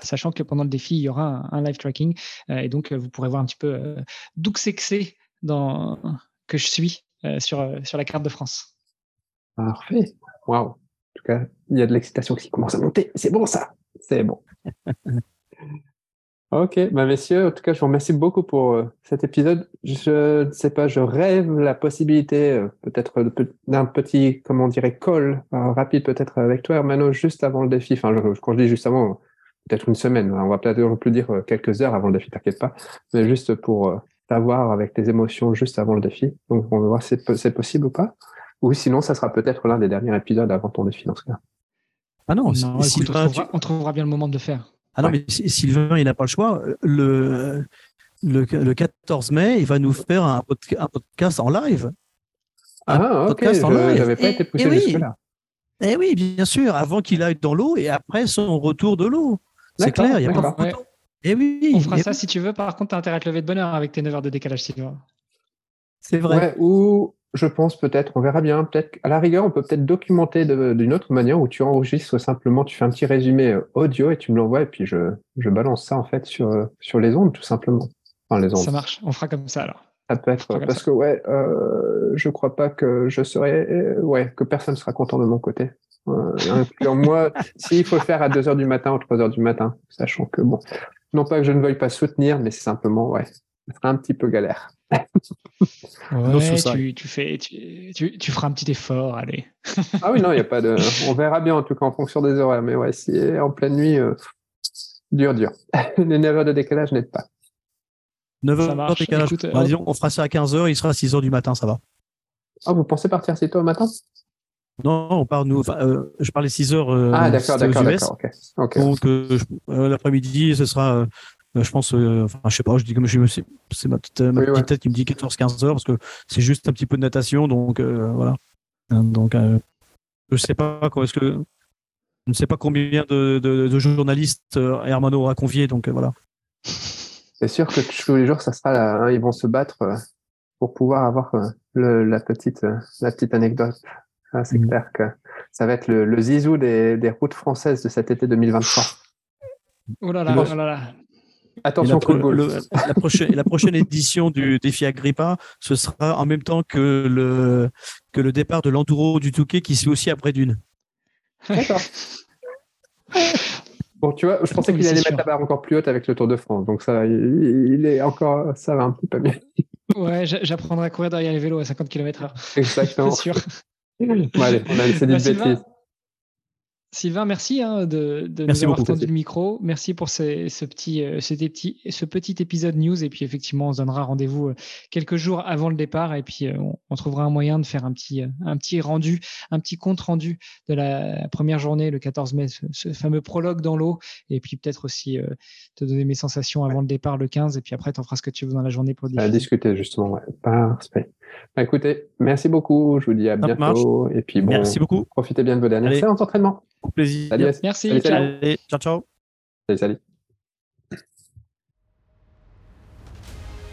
sachant que pendant le défi, il y aura un, live tracking. et donc, vous pourrez voir un petit peu d'où c'est que c'est dans, que je suis sur, sur la carte de France. Parfait. Waouh. En tout cas, il y a de l'excitation qui commence à monter. C'est bon ça. C'est bon. ok, bah messieurs, en tout cas, je vous remercie beaucoup pour euh, cet épisode. Je ne sais pas, je rêve la possibilité euh, peut-être d'un petit, comment on dirait, call euh, rapide peut-être avec toi, Hermano, juste avant le défi. Enfin, quand je dis juste avant, peut-être une semaine. On va peut-être plus dire quelques heures avant le défi, t'inquiète pas. Mais juste pour t'avoir avec tes émotions juste avant le défi. Donc, on va voir si c'est possible ou pas. Ou sinon, ça sera peut-être l'un des derniers épisodes avant ton défi dans ce cas. Ah non, on, trouvera, bien le moment de le faire. Ah non, mais Sylvain, il n'a pas le choix. Le, le, 14 mai, il va nous faire un, podcast en live. Ah, ok, je n'avais pas été poussé jusque-là. Eh oui, bien sûr, avant qu'il aille dans l'eau et après son retour de l'eau. C'est clair, il n'y a pas de eh oui, on fera ça si tu veux. Par contre, tu as intérêt à te lever de bonne heure avec tes 9 heures de décalage, Sylvain. C'est vrai. ou je pense peut-être, on verra bien. Peut-être, à la rigueur, on peut peut-être documenter d'une autre manière où tu enregistres simplement, tu fais un petit résumé euh, audio et tu me l'envoies et puis je, je, balance ça en fait sur, euh, sur les ondes tout simplement. Enfin, les ondes. Ça marche, on fera comme ça alors. Ça peut être parce que ouais, euh, je crois pas que je serai, euh, ouais, que personne sera content de mon côté. Euh, moi, s'il faut le faire à 2 heures du matin ou 3 heures du matin, sachant que bon, non pas que je ne veuille pas soutenir, mais c'est simplement ouais, ce sera un petit peu galère. Ouais, tu, fais, tu, tu, feras un petit effort, allez. ah oui, non, il n'y a pas de. On verra bien en tout cas en fonction des horaires. Mais ouais, si en pleine nuit, euh, dur, dur. Les 9 heures de décalage n'aident pas. 9 heures de décalage. Bah, disons, on fera ça à 15 heures, il sera à 6 heures du matin, ça va. Ah, vous pensez partir si tôt au matin? Non, on part nous. Euh, je parlais 6 heures. Euh, ah, d'accord, d'accord, d'accord. Donc, l'après-midi, ce sera euh, je pense, euh, enfin, je sais pas, je dis comme je c'est ma petite, ma petite tête qui me dit 14-15 heures parce que c'est juste un petit peu de natation, donc euh, voilà. Donc, je sais pas quoi, est-ce que je ne sais pas combien de, de, journalistes Hermano aura convié, donc voilà. C'est sûr que tous les jours, ça sera là, hein, ils vont se battre pour pouvoir avoir la petite, la petite anecdote. c'est mm. clair que ça va être le, le zizou des, des, routes françaises de cet été 2023. Oh là là, oh là là. Attention, la, prochaine, la prochaine édition du défi Agrippa, ce sera en même temps que le, que le départ de l'enduro du Touquet qui suit aussi après d'une. D'accord. Bon, tu vois, je pensais qu'il allait mettre la barre encore plus haute avec le Tour de France. Donc ça, il, est encore, ça va un peu pas bien. Ouais, j'apprendrai à courir derrière les vélos à 50 km/h. Exactement. C'est sûr. Bon, allez, on a laissé des bêtises. Sylvain, merci hein, de, de nous avoir tendu le micro. Merci pour ce, ce petit, euh, ce, petit, ce petit épisode news. Et puis effectivement, on se donnera rendez-vous euh, quelques jours avant le départ. Et puis euh, on, trouvera un moyen de faire un petit, un petit rendu, un petit compte rendu de la première journée, le 14 mai, ce, fameux prologue dans l'eau. Et puis peut-être aussi te donner mes sensations avant le départ le 15. Et puis après, tu en feras ce que tu veux dans la journée pour le discuter justement. Ouais. Parfait. Bah, écoutez, merci beaucoup. Je vous dis à bientôt. Et puis bon, merci beaucoup. profitez bien de vos dernières séances d'entraînement. Au plaisir. Salut, Merci. ciao. ciao, ciao. Salut, salut.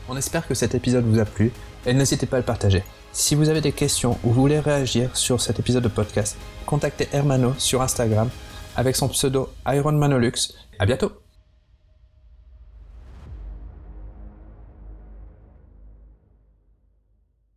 On espère que cet épisode vous a plu et n'hésitez pas à le partager. Si vous avez des questions ou vous voulez réagir sur cet épisode de podcast, contactez Hermano sur Instagram avec son pseudo IronManolux. À bientôt